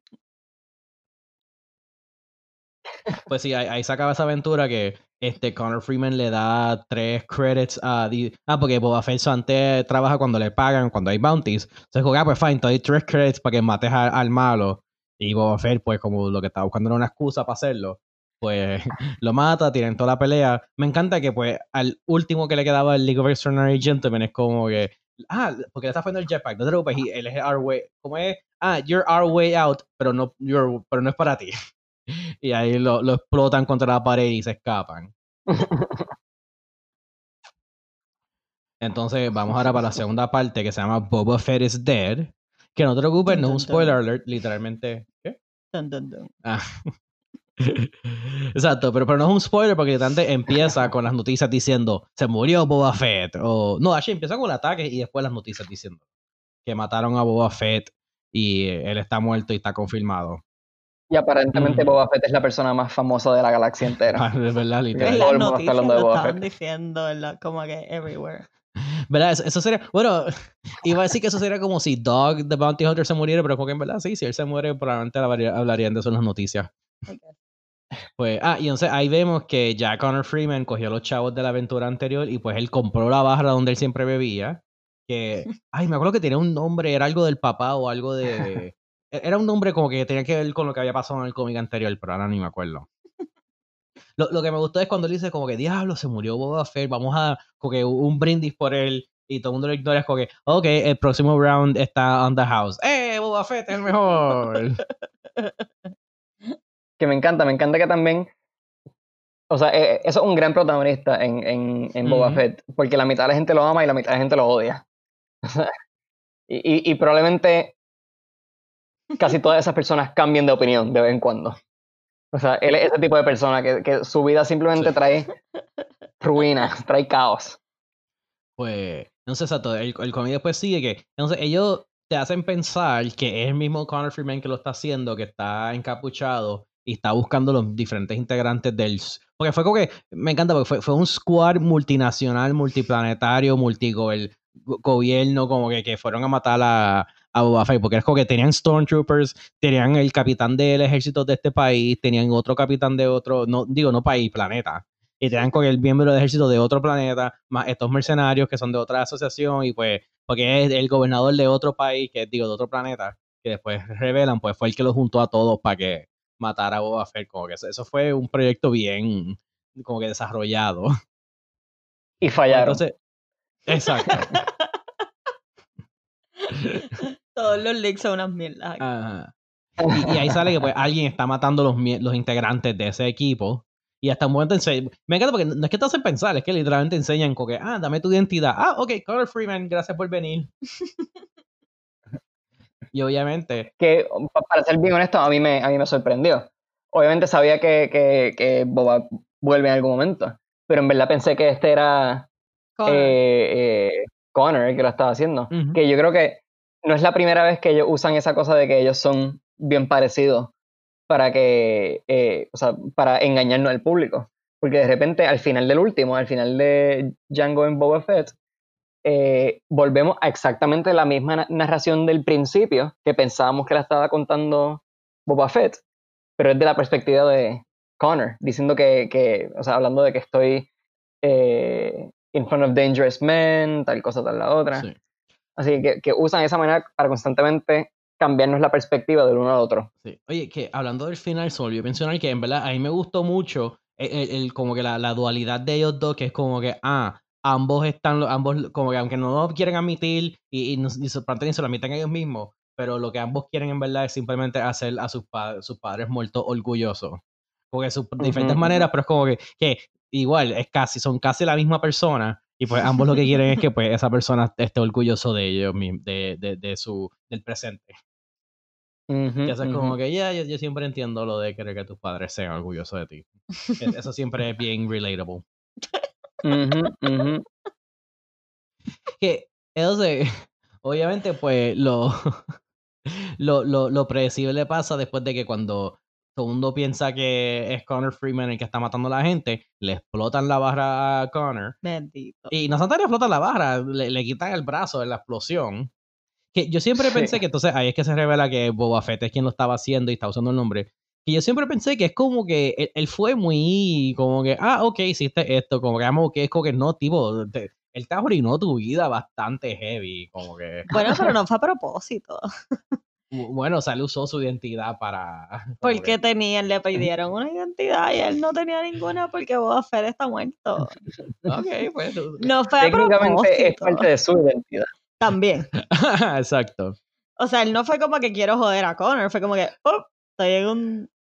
pues sí, ahí, ahí, se acaba esa aventura que este Connor Freeman le da tres credits a... Ah, porque Boba Fett antes trabaja cuando le pagan, cuando hay bounties. Entonces, juega, ah, pues fine, te doy tres credits para que mates al, malo. Y Boba Fett, pues como lo que estaba buscando era una excusa para hacerlo, pues lo mata, tienen toda la pelea. Me encanta que pues al último que le quedaba el League of Extraordinary Gentlemen es como que... Ah, porque le está haciendo el jetpack, no te preocupes, él es our way... ¿Cómo es? Ah, you're our way out, pero no, pero no es para ti. y ahí lo, lo, explotan contra la pared y se escapan. Entonces, vamos ahora para la segunda parte que se llama Boba Fett is Dead. Que no te preocupes, no es un spoiler alert, literalmente. ¿Qué? Ah. Exacto, pero, pero no es un spoiler porque literalmente empieza con las noticias diciendo se murió Boba Fett. O no, así empieza con el ataque y después las noticias diciendo que mataron a Boba Fett y él está muerto y está confirmado. Y aparentemente Boba Fett es la persona más famosa de la galaxia entera. Ah, de verdad, literal. Todo el mundo está hablando de Boba Fett. diciendo como que everywhere. ¿Verdad? Eso, sería. Bueno, iba a decir que eso sería como si Dog the Bounty Hunter se muriera, pero porque en verdad sí, si él se muere, probablemente hablarían de eso en las noticias. Pues, ah, y entonces ahí vemos que Jack Connor Freeman cogió los chavos de la aventura anterior y pues él compró la barra donde él siempre bebía. Que, ay, me acuerdo que tenía un nombre, era algo del papá o algo de. E-, era un nombre como que tenía que ver con lo que había pasado en el cómic anterior, pero ahora ni me acuerdo. Lo, lo, que me gustó es cuando él dice como que, diablo, se murió Boba Fett, vamos a, como que un brindis por él, y todo el mundo lo ignora, es como que, ok, el próximo round está on the house. ¡Eh, Boba Fett es el mejor! Que me encanta, me encanta que también, o sea, e, e, eso es un gran protagonista en, en, en Boba Fett, porque la mitad de la gente lo ama y la mitad de la gente lo odia. y, y probablemente casi todas esas personas cambien de opinión de vez en cuando. O sea, él es ese tipo de persona que, que su vida simplemente trae ruinas, trae caos. Pues, no sé, exacto. El, el cómic después sigue que, entonces ellos te hacen pensar que es el mismo Connor Freeman que lo está haciendo, que está encapuchado y está buscando los diferentes integrantes del... Porque fue como que, me encanta, porque fue, fue un squad multinacional, multiplanetario, multigobierno, como que, que fueron a matar a, a Boba Fett, porque es como que tenían Stormtroopers, tenían el capitán del ejército de este país, tenían otro capitán de otro, no digo no país, planeta. y tenían con el miembro del ejército de otro planeta, más estos mercenarios que son de otra asociación y pues, porque es el gobernador de otro país, que digo, de otro planeta, que después revelan, pues fue el que los juntó a todos para que matara a Boba Fett, como que eso, fue un proyecto bien, como que desarrollado. Y fallaron. Entonces, exacto. Todos los leaks son unas mierdas. Y, ahí sale que pues alguien está matando los, los integrantes de ese equipo. Y hasta un momento Me encanta porque no es que te hacen pensar, es que literalmente enseñan como que, ah, dame tu identidad. Ah, ok, Connor Freeman, gracias por venir. y obviamente. Que, para ser bien honesto, a mí me, a mí me sorprendió. Obviamente sabía que, que, que Boba vuelve en algún momento. Pero en verdad pensé que este era Connor, eh, eh, Connor el que lo estaba haciendo. Que yo creo que no es la primera vez que ellos usan esa cosa de que ellos son bien parecidos para que, eh, o sea, para engañarnos al público. Porque de repente, al final del último, al final de Django en Boba Fett, eh, volvemos a exactamente la misma narración del principio que pensábamos que la estaba contando Boba Fett, pero es de la perspectiva de Connor, diciendo que, que o sea, hablando de que estoy eh, in front of dangerous men, tal cosa, tal la otra. Así que, que usan esa manera para constantemente cambiarnos la perspectiva del uno al otro. Sí. Oye, que hablando del final, solo yo mencionar que en verdad a mí me gustó mucho el, como que la, la, dualidad de ellos dos, que es como que, ah, ambos están, ambos, como que aunque no lo quieren admitir y, y, ni se, ni se lo admiten ellos mismos, pero lo que ambos quieren en verdad es simplemente hacer a sus, sus padres muertos orgullosos. Porque sus diferentes maneras, pero es como que, que igual, es casi, son casi la misma persona, y pues ambos lo que quieren es que pues esa persona esté orgulloso de ellos, de, de, de su, del presente. Uh es como que ya, yo, siempre entiendo lo de querer que tus padres sean orgullosos de ti. E, eso siempre es bien relatable. que, entonces, obviamente, pues lo, lo, lo, lo predecible pasa después de que cuando todo el mundo piensa que es Connor Freeman el que está matando a la gente, le explotan la barra a Connor. Bendito. Y no solamente le explotan la barra, le, quitan el brazo en la explosión. Que yo siempre pensé que entonces ahí es que se revela que Boba Fett es quien lo estaba haciendo y está usando el nombre. Que yo siempre pensé que es como que él, fue muy como que, ah, ok, hiciste esto, como que, amo, que es como que no, tipo, él te arruinó tu vida bastante heavy, como que. Bueno, pero no fue a propósito. Bueno, o sea, él usó su identidad para. Porque tenían, le pidieron una identidad y él no tenía ninguna porque Boba Fett está muerto. ok, pues. No fue a Técnicamente es parte de su identidad. También. Exacto. O sea, él no fue como que quiero joder a Connor, fue como que, oh, estoy en un,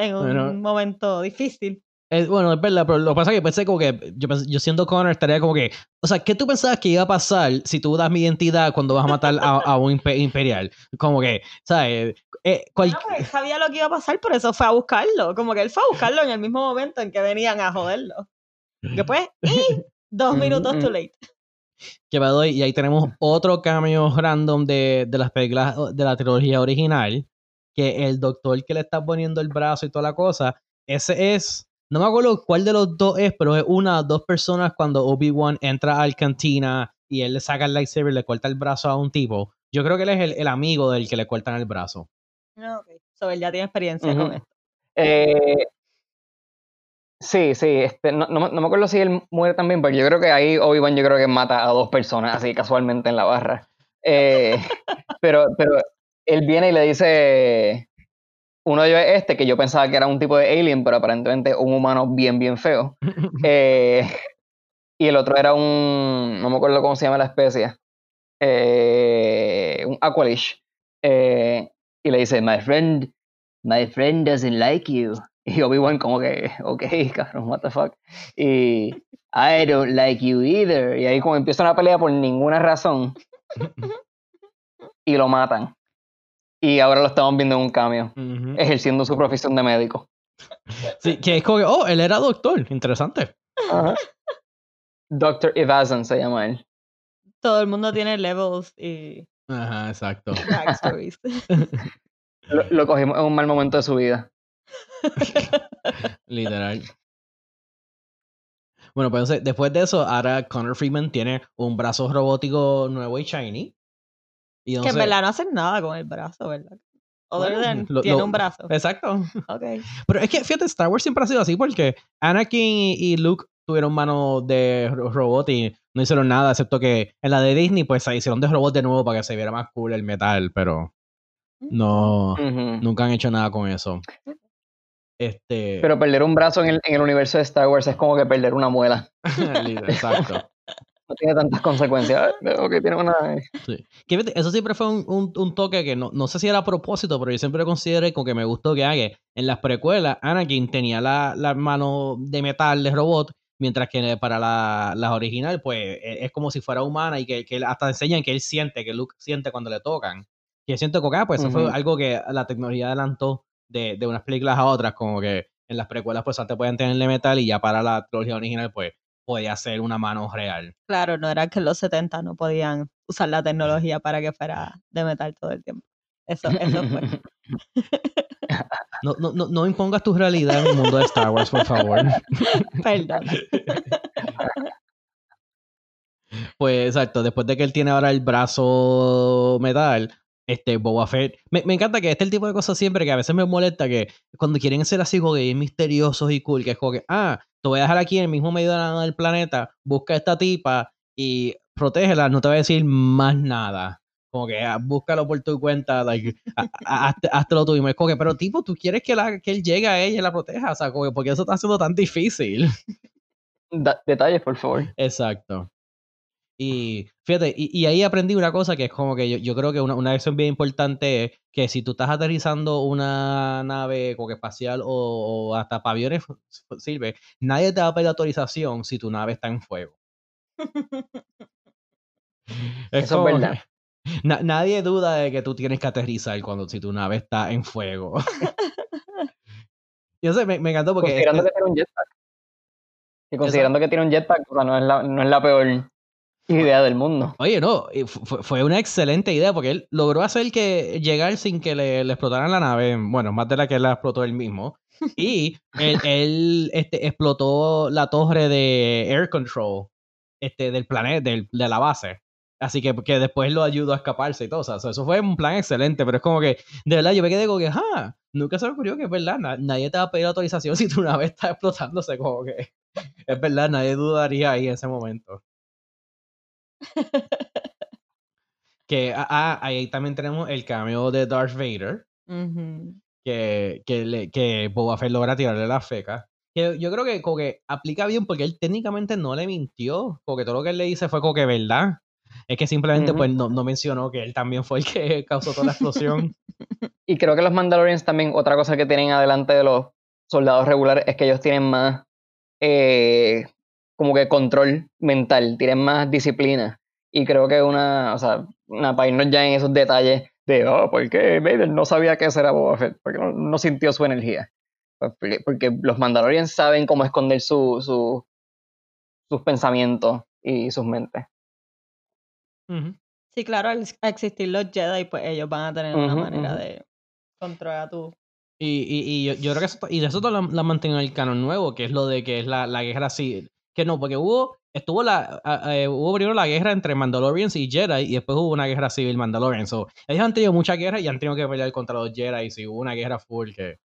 en un momento difícil bueno, es verdad, pero lo que pasa es que pensé como que yo, yo siendo Connor estaría como que, o sea, ¿qué tú pensabas que iba a pasar si tú das mi identidad cuando vas a matar a, un imperial? Como que, ¿sabes? Eh, pues, sabía lo que iba a pasar, por eso fue a buscarlo. Como que él fue a buscarlo en el mismo momento en que venían a joderlo. Después, y dos minutos too late. Que me doy, y ahí tenemos otro cambio random de, de las películas de la trilogía original, que el doctor que le está poniendo el brazo y toda la cosa, ese es no me acuerdo cuál de los dos es, pero es una o dos personas cuando Obi-Wan entra al cantina y él le saca el lightsaber y le corta el brazo a un tipo. Yo creo que él es el, amigo del que le cortan el brazo. No, ok. So, él ya tiene experiencia con esto. Eh, sí, sí. Este, no, no, me acuerdo si él muere también, pero yo creo que ahí Obi-Wan yo creo que mata a dos personas así casualmente en la barra. Eh, pero, pero él viene y le dice uno de ellos es este, que yo pensaba que era un tipo de alien, pero aparentemente un humano bien, bien feo. Eh, y el otro era un, no me acuerdo cómo se llama la especie, eh, un Aqualish. Eh, y le dice, my friend, my friend doesn't like you. Y Obi-Wan como que, ok, cabrón, what the fuck. Y I don't like you either. Y ahí como empieza una pelea por ninguna razón. y lo matan y ahora lo estamos viendo en un cambio, ejerciendo su profesión de médico. Sí, que es como que, oh, él era doctor, interesante. Doctor Evason se llama él. Todo el mundo tiene levels y. Ajá, exacto. lo, lo cogimos en un mal momento de su vida. Literal. Bueno, pues después de eso, ahora Connor Freeman tiene un brazo robótico nuevo y shiny que en verdad no hacen nada con el brazo, ¿verdad? Other tiene un brazo. Exacto. Ok. Pero es que, fíjate, Star Wars siempre ha sido así porque Anakin y Luke tuvieron manos de robot y no hicieron nada, excepto que en la de Disney, pues se hicieron de robot de nuevo para que se viera más cool el metal, pero no, nunca han hecho nada con eso. Este... Pero perder un brazo en el, en el universo de Star Wars es como que perder una muela. Exacto no tiene tantas consecuencias. que tiene una... Sí. Eso siempre fue un, un, toque que no, no, sé si era a propósito, pero yo siempre consideré como que me gustó que haga. En las precuelas, Anakin tenía la, la mano de metal de robot, mientras que para la, la original, pues e, es como si fuera humana y que, que hasta enseñan que él siente, que Luke siente cuando le tocan. Y siento que, ah, pues eso fue algo que la tecnología adelantó de, de unas películas a otras, como que en las precuelas pues antes podían tenerle metal y ya para la trilogía original pues podía ser una mano real. Claro, no era que en los 70 no podían usar la tecnología para que fuera de metal todo el tiempo. Eso, eso fue. No, no, no, impongas tu realidad en el mundo de Star Wars, por favor. Perdón. Pues exacto, después de que él tiene ahora el brazo metal, este, Boba Fett. Me, encanta que este es el tipo de cosas siempre que a veces me molesta que cuando quieren ser así como que misteriosos y cool, que es como que, ah, te voy a dejar aquí en el mismo medio del planeta, busca a esta tipa y protégela, no te voy a decir más nada. Como que ah, búscalo por tu cuenta, like, hazte, lo tuyo. Es como que, pero tipo, tú quieres que, la, que él llegue a ella y la proteja, o sea, como que, porque eso está haciendo tan difícil. detalles, por favor. Exacto. Y fíjate, y, ahí aprendí una cosa que es como que yo, creo que una, una lección bien importante es que si tú estás aterrizando una nave como que espacial o, hasta paviones sirve, nadie te va a pedir autorización si tu nave está en fuego. Eso es verdad. nadie duda de que tú tienes que aterrizar cuando si tu nave está en fuego. yo sé, me, me encantó porque... Considerando que tiene un jetpack. Y considerando que tiene un jetpack, no es la, no es la peor idea del mundo. Oye, no, fue, una excelente idea porque él logró hacer que llegar sin que le, explotaran la nave, bueno, más de la que la explotó él mismo. Y él, este, explotó la torre de air control este, del planeta, de la base. Así que, que después lo ayudó a escaparse y todo. O sea, eso fue un plan excelente, pero es como que, de verdad, yo me quedé como que, ah, nunca se me ocurrió que es verdad, nadie te va a pedir autorización si tu nave está explotándose, como que, es verdad, nadie dudaría ahí en ese momento. que ah, ah, ahí también tenemos el cameo de Darth Vader. Que, que, le, que Boba Fett logra tirarle la feca. Que yo creo que como que aplica bien porque él técnicamente no le mintió. Porque todo lo que él le dice fue como que verdad. Es que simplemente pues no, no, mencionó que él también fue el que causó toda la explosión. y creo que los Mandalorians también, otra cosa que tienen adelante de los soldados regulares es que ellos tienen más eh, como que control mental, tienen más disciplina. Y creo que una, o sea, una, para irnos ya en esos detalles de, oh, ¿por qué Vader no sabía ese era Boba Fett? Porque no, sintió su energía. Pues, porque, los Mandalorians saben cómo esconder su, su, sus pensamientos y sus mentes. Sí, claro, al existir los Jedi, pues ellos van a tener una manera de controlar a tu y, y, y yo, creo que eso, y de eso la, la mantiene el canon nuevo, que es lo de que es la, la guerra así, que no, porque hubo, estuvo la, eh, hubo primero la guerra entre Mandalorians y Jedi y después hubo una guerra civil Mandalorian. So, ellos han tenido mucha guerra y han tenido que pelear contra los Jedi y hubo una guerra full que,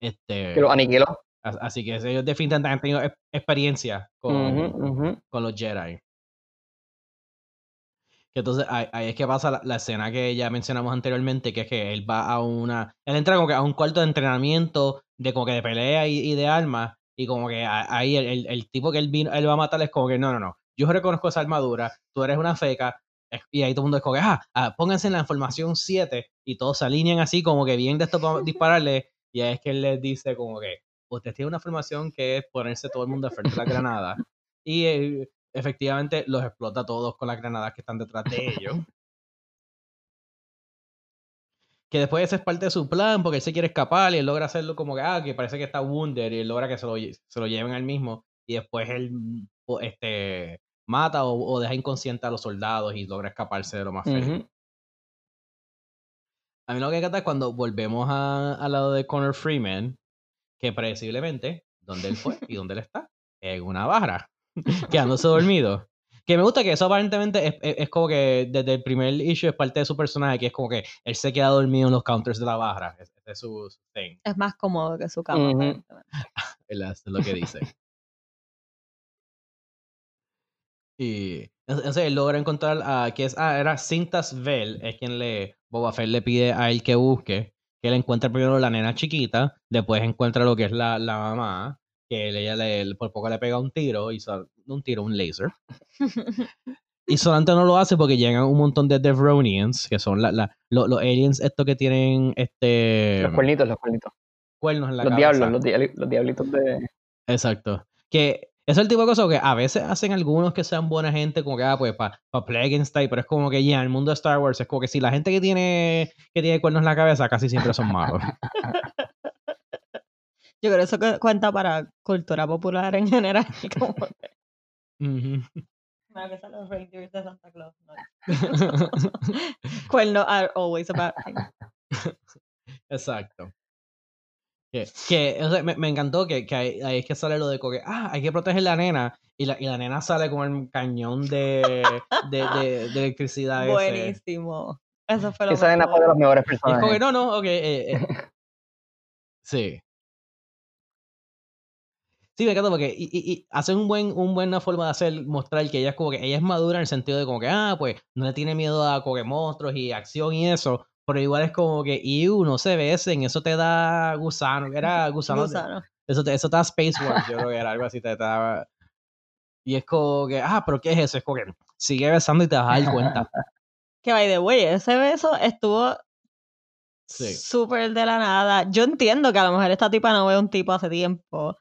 este, que los aniquiló. Así que ellos definitivamente han tenido experiencia con, con los Jedi. Que entonces ahí, es que pasa la, escena que ya mencionamos anteriormente, que es que él va a una. Él entra como que a un cuarto de entrenamiento de como que de pelea y, y de armas y como que ahí el, el, tipo que él, vino, él va a matar es como que no, no, no. Yo reconozco esa armadura, tú eres una feca. Y ahí todo el mundo es como que, ah, ah pónganse en la información 7 y todos se alinean así como que bien de esto para dispararle. Y ahí es que él les dice como que, usted tiene una formación que es ponerse todo el mundo frente a la granada. Y eh, efectivamente los explota todos con las granadas que están detrás de ellos que después ese es parte de su plan porque él se quiere escapar y él logra hacerlo como que, ah, que parece que está wounded y él logra que se lo, se lo lleven al mismo y después él este, mata o, deja inconsciente a los soldados y logra escaparse de lo más feo. A mí lo que me encanta es cuando volvemos al lado de Connor Freeman, que predeciblemente, ¿dónde él fue y dónde él está? En una barra, quedándose dormido. Que me gusta que eso aparentemente es, como que desde el primer issue es parte de su personaje, que es como que él se queda dormido en los counters de la barra. Es, es su, thing. Es más cómodo que su cama. es lo que dice. y entonces él logra encontrar a que es, ah, era Cintas Bell, es quien le, Boba Fett le pide a él que busque, que él encuentra primero la nena chiquita, después encuentra lo que es la, la mamá, que ella le, por poco le pega un tiro, y un tiro, un laser. y solamente no lo hace porque llegan un montón de Devronians, que son la, la, los, aliens estos que tienen este... Los cuernitos, los cuernitos. Cuernos en la los Diablos, los, los diablitos de... Exacto. Que eso es el tipo de cosas que a veces hacen algunos que sean buena gente, como que, ah, pues, para pa Plague Style, pero es como que ya, en el mundo de Star Wars es como que si la gente que tiene, que tiene cuernos en la cabeza casi siempre son malos. Yo creo que eso cuenta para cultura popular en general. Como que... que los reindeers de Santa Claus. No. Cuernos are always a bad thing. Exacto. Que, o sea, me, me, encantó que, que ahí, es que sale lo de que, ah, hay que proteger la nena. Y la, y la nena sale con el cañón de, de, de, electricidad. Buenísimo. Eso fue lo Esa nena fue de los mejores personajes. Es como que no, no, ok. Eh, eh. Sí. Sí, me encanta porque y, y, y hacen un buen, un buena forma de hacer, mostrar que ella es como que ella es madura en el sentido de como que, ah, pues no le tiene miedo a como monstruos y acción y eso, pero igual es como que, y uno se besen, eso te da gusano, era gusano. Eso, te, eso te da Space Wars, yo creo que era algo así, te daba. Y es como que, ah, pero ¿qué es eso? Es como que sigue besando y te vas a dar cuenta. que by the way, ese beso estuvo súper de la nada. Yo entiendo que a lo mejor esta tipa no ve un tipo hace tiempo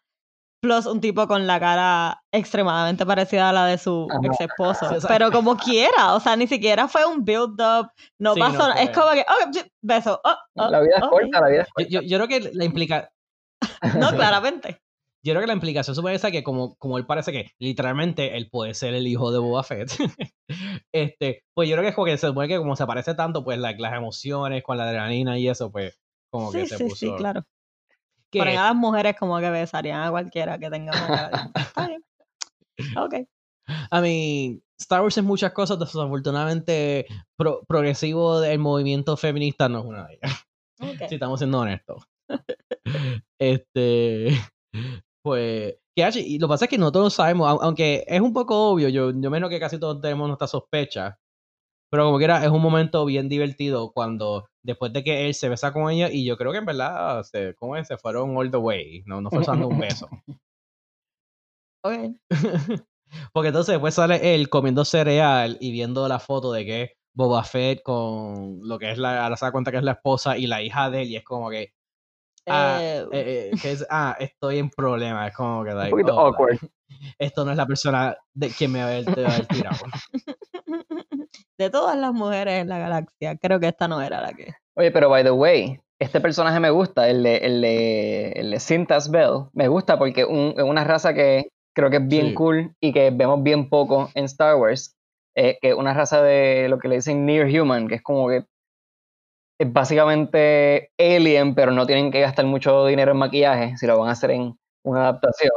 plus un tipo con la cara extremadamente parecida a la de su ex esposo. Pero como quiera, o sea, ni siquiera fue un build-up, no pasó, es como que, oh, beso. Oh, oh, la vida es corta, la vida es corta. Yo, yo, creo que la implica... no, claramente. Yo creo que la implicación supone esa que como, como él parece que literalmente él puede ser el hijo de Boba Fett, este, pues yo creo que es como que se supone que como se parece tanto, pues las emociones con la adrenalina y eso, pues como que se sí, puso... Sí, claro. Que... Pero las mujeres como que besarían a cualquiera que tenga Está bien. Ok. I mean, Star Wars es muchas cosas, desafortunadamente progresivo del movimiento feminista no es una de ellas. Si estamos siendo honestos. este, pues, y lo que pasa es que no todos sabemos, aunque es un poco obvio, yo, yo menos que casi todos tenemos nuestra sospecha, pero como quiera, es un momento bien divertido cuando después de que él se besa con ella y yo creo que en verdad se, ¿cómo es? se fueron all the way, no, no fue usando un beso. Ok. Porque entonces después sale él comiendo cereal y viendo la foto de que Boba Fett con lo que es la, ahora se da cuenta que es la esposa y la hija de él y es como que ah, eh, eh, eh, que es, ah estoy en problemas, es como que un poquito oh, awkward. Esto no es la persona de quien me va a haber tirado. De todas las mujeres en la galaxia, creo que esta no era la que. Oye, pero by the way, este personaje me gusta, el de, el de, el de Cintas Bell. Me gusta porque es una raza que creo que es bien cool y que vemos bien poco en Star Wars. Eh, que es una raza de lo que le dicen Near Human, que es como que es básicamente alien, pero no tienen que gastar mucho dinero en maquillaje si lo van a hacer en una adaptación,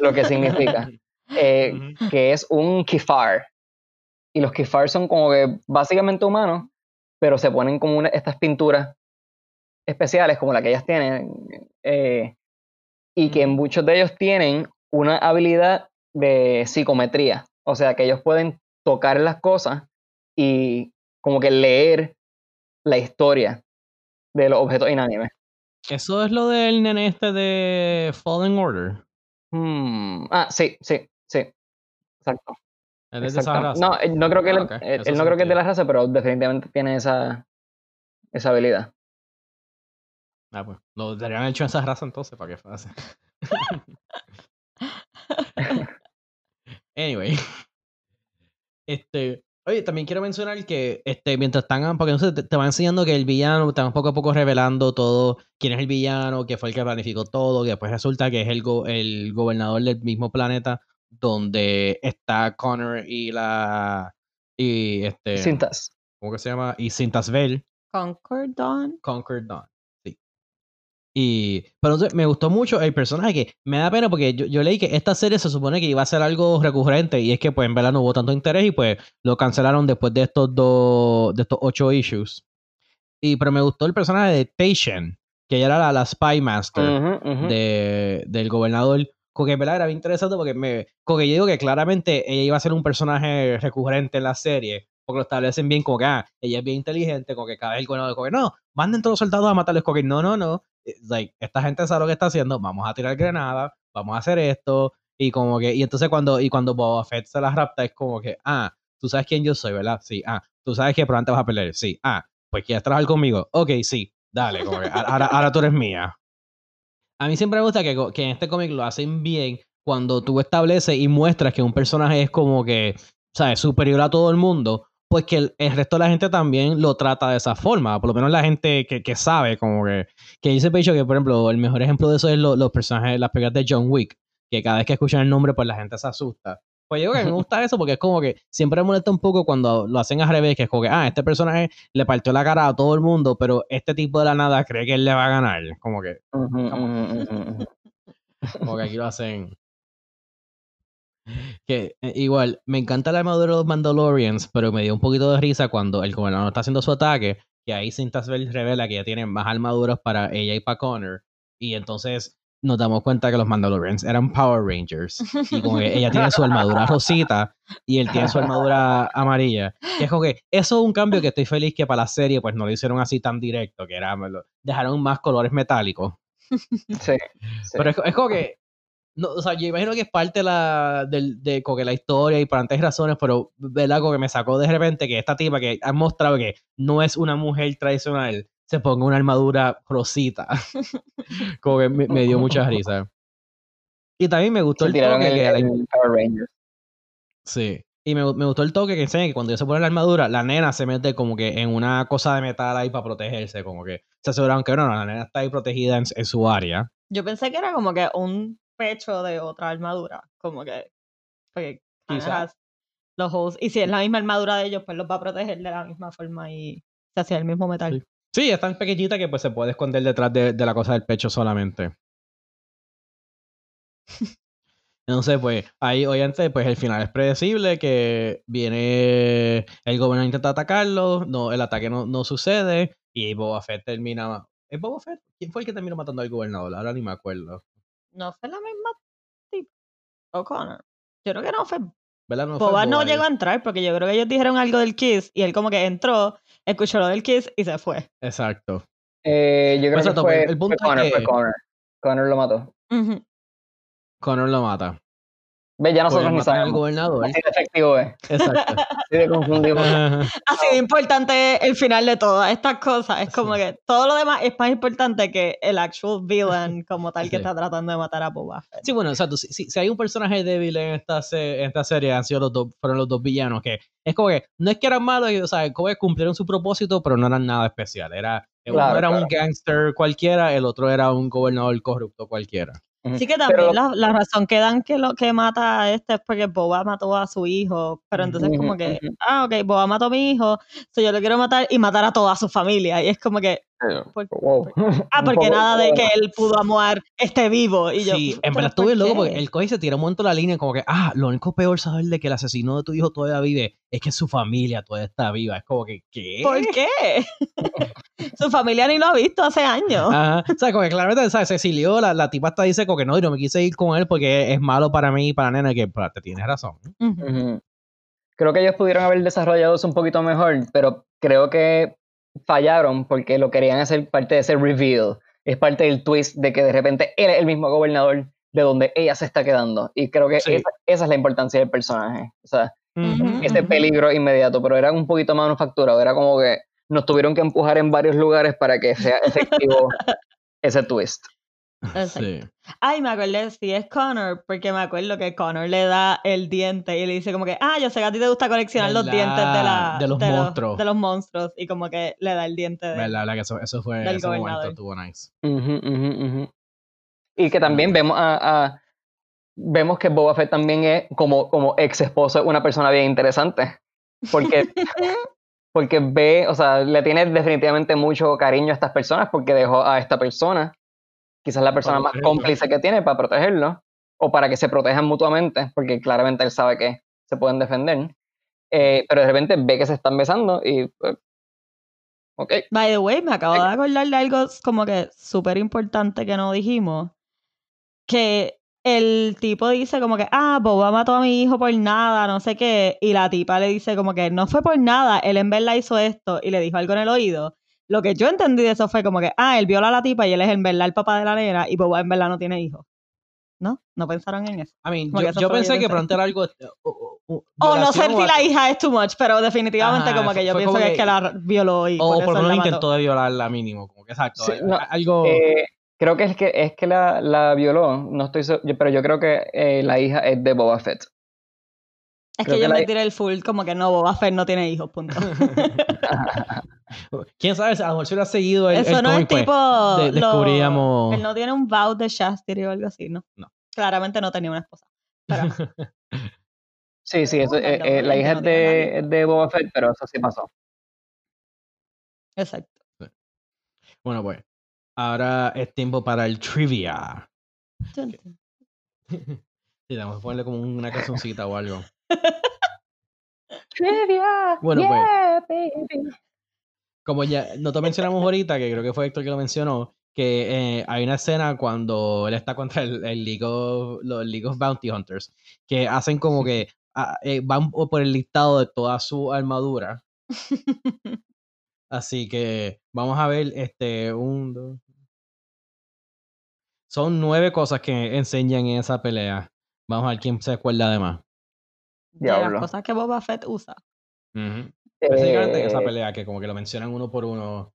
lo que significa. Eh, que es un kifar, y los Kifar son como que básicamente humanos, pero se ponen como estas pinturas especiales como la que ellas tienen, eh, y que muchos de ellos tienen una habilidad de psicometría, o sea que ellos pueden tocar las cosas y como que leer la historia de los objetos inánimes. Eso es lo del nene este de Fallen Order. Hmm, ah, sí, sí, sí. Exacto. ¿Es de esa raza? No, eh, no creo que, él, ah, él, no creo que es de la raza, pero definitivamente tiene esa, esa habilidad. Ah, pues. Lo deberían hecho en esa raza entonces para que fuese. anyway. Este. Oye, también quiero mencionar que este, mientras están, porque no sé, te, te, va enseñando que el villano, van poco a poco revelando todo, quién es el villano, que fue el que planificó todo, que después resulta que es el, go, el gobernador del mismo planeta donde está Connor y la y este Cintas. ¿Cómo que se llama? Y Cintas Bell. Concord Dawn. Concord Dawn, sí. Y, pero entonces me gustó mucho el personaje que me da pena porque yo, leí que esta serie se supone que iba a ser algo recurrente y es que pues en verdad no hubo tanto interés y pues lo cancelaron después de estos dos, de estos ocho issues. Y pero me gustó el personaje de Taishen, que ella era la, Spy Master De, del gobernador. Que verdad era bien interesante porque me, porque yo digo que claramente ella iba a ser un personaje recurrente en la serie porque lo establecen bien como que ah, ella es bien inteligente, como que cada vez el gobernador como que no, manden todos los soldados a matarles, como que no, no, no, eh, like, esta gente sabe lo que está haciendo, vamos a tirar granada, vamos a hacer esto, y como que, y entonces cuando, y cuando Boba Fett se la rapta es como que, ah, tú sabes quién yo soy, ¿verdad? Sí, ah, tú sabes que probablemente vas a pelear, sí, ah, pues quieres trabajar conmigo, ok, sí, dale, como que, ahora, ahora tú eres mía. A mí siempre me gusta que, que en este cómic lo hacen bien cuando tú estableces y muestras que un personaje es como que, ¿sabes? Superior a todo el mundo, pues que el, resto de la gente también lo trata de esa forma. Por lo menos la gente que, que sabe, como que, que dice Pecho que, por ejemplo, el mejor ejemplo de eso es los personajes, las películas de John Wick, que cada vez que escuchan el nombre, pues la gente se asusta. Pues yo creo que me gusta eso porque es como que siempre me molesta un poco cuando lo hacen al revés, que es como que, ah, este personaje le partió la cara a todo el mundo, pero este tipo de la nada cree que él le va a ganar. Como que. como que aquí lo hacen. Que eh, igual, me encanta la armadura de los Mandalorians, pero me dio un poquito de risa cuando el gobernador está haciendo su ataque, que ahí Sintasvel revela que ya tiene más armaduras para ella y para Connor. Y entonces nos damos cuenta que los Mandalorians eran Power Rangers. Y como que ella tiene su armadura rosita y él tiene su armadura amarilla. Y es como que eso es un cambio que estoy feliz que para la serie pues no lo hicieron así tan directo, que era, dejaron más colores metálicos. Sí. Pero es, como que no, o sea, yo imagino que es parte de la, de, de, de la historia y por tantas razones, pero ¿verdad? Como que me sacó de repente que esta tipa que ha mostrado que no es una mujer tradicional, se ponga una armadura rosita. como que me, dio mucha risa. Y también me gustó el toque que... Sí. Y me, me, gustó el toque que enseña que cuando ella se pone la armadura, la nena se mete como que en una cosa de metal ahí para protegerse, como que se aseguraron que no, no, la nena está ahí protegida en, en su área. Yo pensé que era como que un pecho de otra armadura. Como que. Porque quizás los hosts. Y si es la misma armadura de ellos, pues los va a proteger de la misma forma y se hace el mismo metal. Sí. Es tan pequeñita que pues se puede esconder detrás de, la cosa del pecho solamente. Entonces, pues, ahí obviamente, pues el final es predecible, que viene el gobierno intenta atacarlo, no, el ataque no, no sucede, y Boba Fett termina. ¿Es Boba Fett? ¿Quién fue el que terminó matando al gobernador? Ahora ni me acuerdo no fue la misma tipo O'Connor. Yo creo que no fue. No Boba no llegó a entrar porque yo creo que ellos dijeron algo del Kiss y él como que entró, escuchó lo del Kiss y se fue. Exacto. Eh, yo creo pues que fue, el punto fue Connor, fue Connor. Connor lo mató. Connor lo mata. Ve, ya nosotros ni sabemos. El gobernador. Así de efectivo es. Exacto. Así de. Así de importante el final de todas estas cosas. Es como que todo lo demás es más importante que el actual villain como tal que está tratando de matar a Boba Fett. Sí, bueno, exacto. Si, si, hay un personaje débil en esta, en esta serie, han sido los dos, fueron los dos villanos que es como que no es que eran malos, o sea, como que cumplieron su propósito, pero no eran nada especial. Era, uno era un gangster cualquiera, el otro era un gobernador corrupto cualquiera. Sí que también la, razón que dan que lo que mata a este es porque Boba mató a su hijo, pero entonces como que, ah, ok, Boba mató a mi hijo, so yo lo quiero matar y matar a toda su familia, y es como que, ah, porque nada de que él pudo amar esté vivo, y yo, sí, en verdad estuve loco porque el coge se tira un montón la línea como que, ah, lo único peor saber de que el asesino de tu hijo todavía vive es que su familia todavía está viva, es como que, ¿qué? ¿Por qué? su familia ni lo ha visto hace años. Ajá. O sea, como que claramente, ¿sabes? Cecilio, la, la tipa está dice como que no, y no me quise ir con él porque es malo para mí y para nena, que pues, te tienes razón. Creo que ellos pudieron haber desarrollado eso un poquito mejor, pero creo que fallaron porque lo querían hacer parte de ese reveal. Es parte del twist de que de repente él es el mismo gobernador de donde ella se está quedando. Y creo que esa, esa, es la importancia del personaje. O sea, ese peligro inmediato, pero era un poquito manufacturado. Era como que nos tuvieron que empujar en varios lugares para que sea efectivo ese twist. Sí. Ay, me acuerdo, sí, es Connor, porque me acuerdo que Connor le da el diente y le dice como que, ah, yo sé que a ti te gusta coleccionar los dientes de, la, de los monstruos. de los monstruos y como que le da el diente de, ¿Verdad? que eso, eso fue, ese momento estuvo nice. y que también vemos a, vemos que Boba Fett también es como, como ex esposo una persona bien interesante. Porque porque ve, o sea, le tiene definitivamente mucho cariño a estas personas porque dejó a esta persona quizás la persona más cómplice que tiene para protegerlo, o para que se protejan mutuamente, porque claramente él sabe que se pueden defender. Eh, pero de repente ve que se están besando y. Pues, ok. By the way, me acabo de acordar de algo como que súper importante que no dijimos. Que el tipo dice como que, ah, Boba mató a mi hijo por nada, no sé qué. Y la tipa le dice como que no fue por nada, él en verdad hizo esto y le dijo algo en el oído. Lo que yo entendí de eso fue como que, ah, él viola a la tipa y él es en verdad el papá de la nena y Boba en verdad no tiene hijos. ¿No? ¿No pensaron en eso? I mean, yo, pensé que pronto era algo... O, no sé si la hija es too much, pero definitivamente como que yo pienso que, es que la violó y O por, lo menos intentó de violarla mínimo, como que exacto. algo... Eh, creo que es que, es que la, la violó, no estoy pero yo creo que eh, la hija es de Boba Fett. Es que yo me tiré el full como que no, Boba Fett no tiene hijos, punto. ¿Quién sabe? A lo mejor si hubiera seguido el, Eso no es pues, tipo... descubríamos... él no tiene un vow de Shastiri o algo así, ¿no? No. Claramente no tenía una esposa. sí, sí, eso, eh, eh, la hija es de, de Boba Fett, pero eso sí pasó. Exacto. Bueno, pues, ahora es tiempo para el trivia. Sí, vamos a ponerle como una cancioncita o algo. Trivia. Bueno, pues. Como ya nosotros mencionamos ahorita, que creo que fue Héctor que lo mencionó, que eh, hay una escena cuando él está contra el, League of, los League of Bounty Hunters, que hacen como que ah, eh, van por el listado de toda su armadura. Así que vamos a ver este un dos. Son nueve cosas que enseñan en esa pelea. Vamos a ver quién se acuerda de más. De las cosas que Boba Fett usa. En esa eh, pelea que como que lo mencionan uno por uno.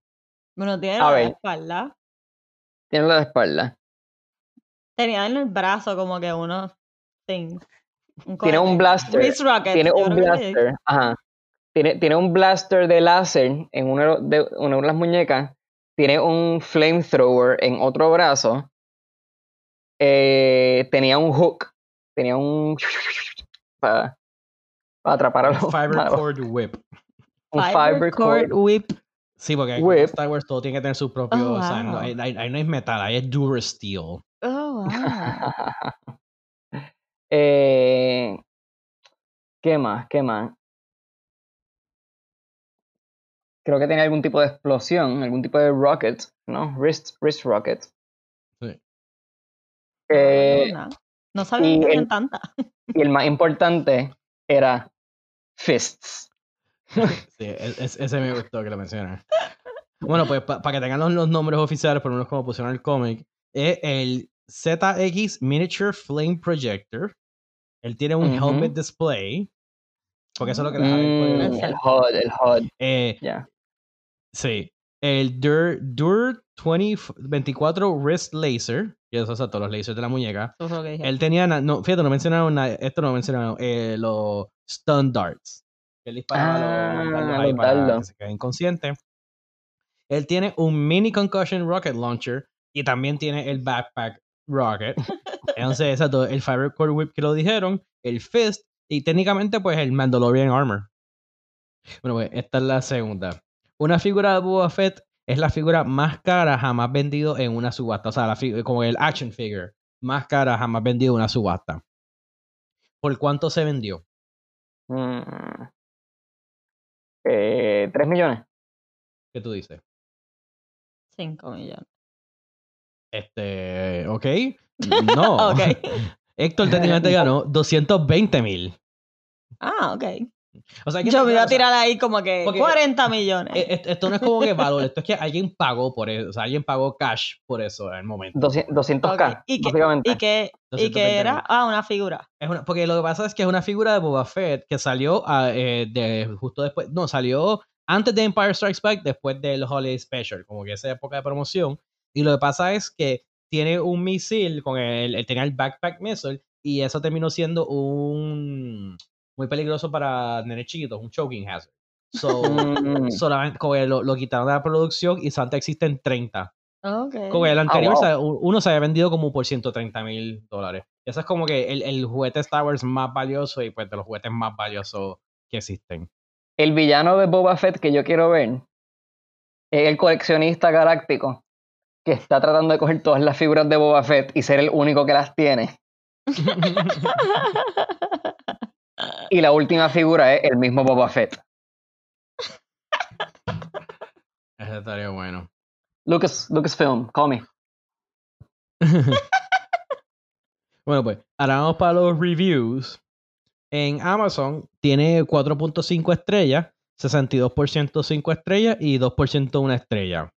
Bueno, tiene la espalda. Tiene la de espalda. Tenía en el brazo como que uno tiene un blaster. tiene un blaster. Ajá. Tiene, tiene un blaster de láser en una de, una de las muñecas. Tiene un flamethrower en otro brazo. Eh, tenía un hook. Tenía un. Para, para atrapar a los Fiber cord whip. Un fiber, cord whip. Sí, porque whip. Star Wars todo tiene que tener su propio. Oh, o sea, no, ahí, no es metal, ahí es Durasteel. Oh, wow. eh, ¿Qué más? ¿Qué más? Creo que tenía algún tipo de explosión, algún tipo de rocket, ¿no? Wrist, wrist rocket. Sí. Eh, no, no sabía que tenían tanta. Y el más importante era Fists. Sí, e, ese me gustó que lo mencionas. Bueno, pues para que tengan los, nombres oficiales, por lo menos como pusieron el cómic, es el ZX Miniature Flame Projector. Él tiene un helmet display. Porque eso es lo que le mm, El HUD, el HUD. Eh, Sí. El Dur, Dur 2024 Wrist Laser. Que eso es todos los lasers de la muñeca. Él tenía. No, fíjate, no mencionaron nada. Esto no mencionaron. Eh, los stun darts. Él disparaba ah, los, para que se quede inconsciente. Él tiene un mini concussion rocket launcher y también tiene el backpack rocket. Entonces, exacto, el Fire Core Whip que lo dijeron, el Fist y técnicamente pues el Mandalorian Armor. Bueno, pues esta es la segunda. Una figura de Boba Fett es la figura más cara jamás vendido en una subasta. O sea, la como el action figure más cara jamás vendido en una subasta. ¿Por cuánto se vendió? Mm. Eh, ¿Tres millones? ¿Qué tú dices? Cinco millones. Este, ok. No. ok. Héctor técnicamente ganó 220 mil. Ah, ok. O sea, Yo me voy a tirar ahí como que 40 millones. E, esto, no es como que valor, esto es que alguien pagó por eso, o sea, alguien pagó cash por eso en el momento. 200k, ¿Y que, ¿Y qué, era? Ah, una figura. Es una, porque lo que pasa es que es una figura de Boba Fett que salió ah, eh, de, justo después, no, salió antes de Empire Strikes Back, después del Holiday Special, como que esa época de promoción. Y lo que pasa es que tiene un misil con el, el tenía el backpack missile y eso terminó siendo un muy peligroso para nenes chiquitos, un choking hazard. So, mm. solamente como lo, lo, quitaron de la producción y Santa existen 30. Okay. Como el anterior, ah, uno se había vendido como por 130 mil dólares. Ese es como que el, el, juguete Star Wars más valioso y pues de los juguetes más valiosos que existen. El villano de Boba Fett que yo quiero ver es el coleccionista galáctico que está tratando de coger todas las figuras de Boba Fett y ser el único que las tiene. y la última figura es el mismo Boba Fett. Ese estaría bueno. Lucas, Lucasfilm, call me. bueno, pues, ahora vamos para los reviews. En Amazon tiene 4.5 estrellas, 62% 5 estrellas y 2% una estrella.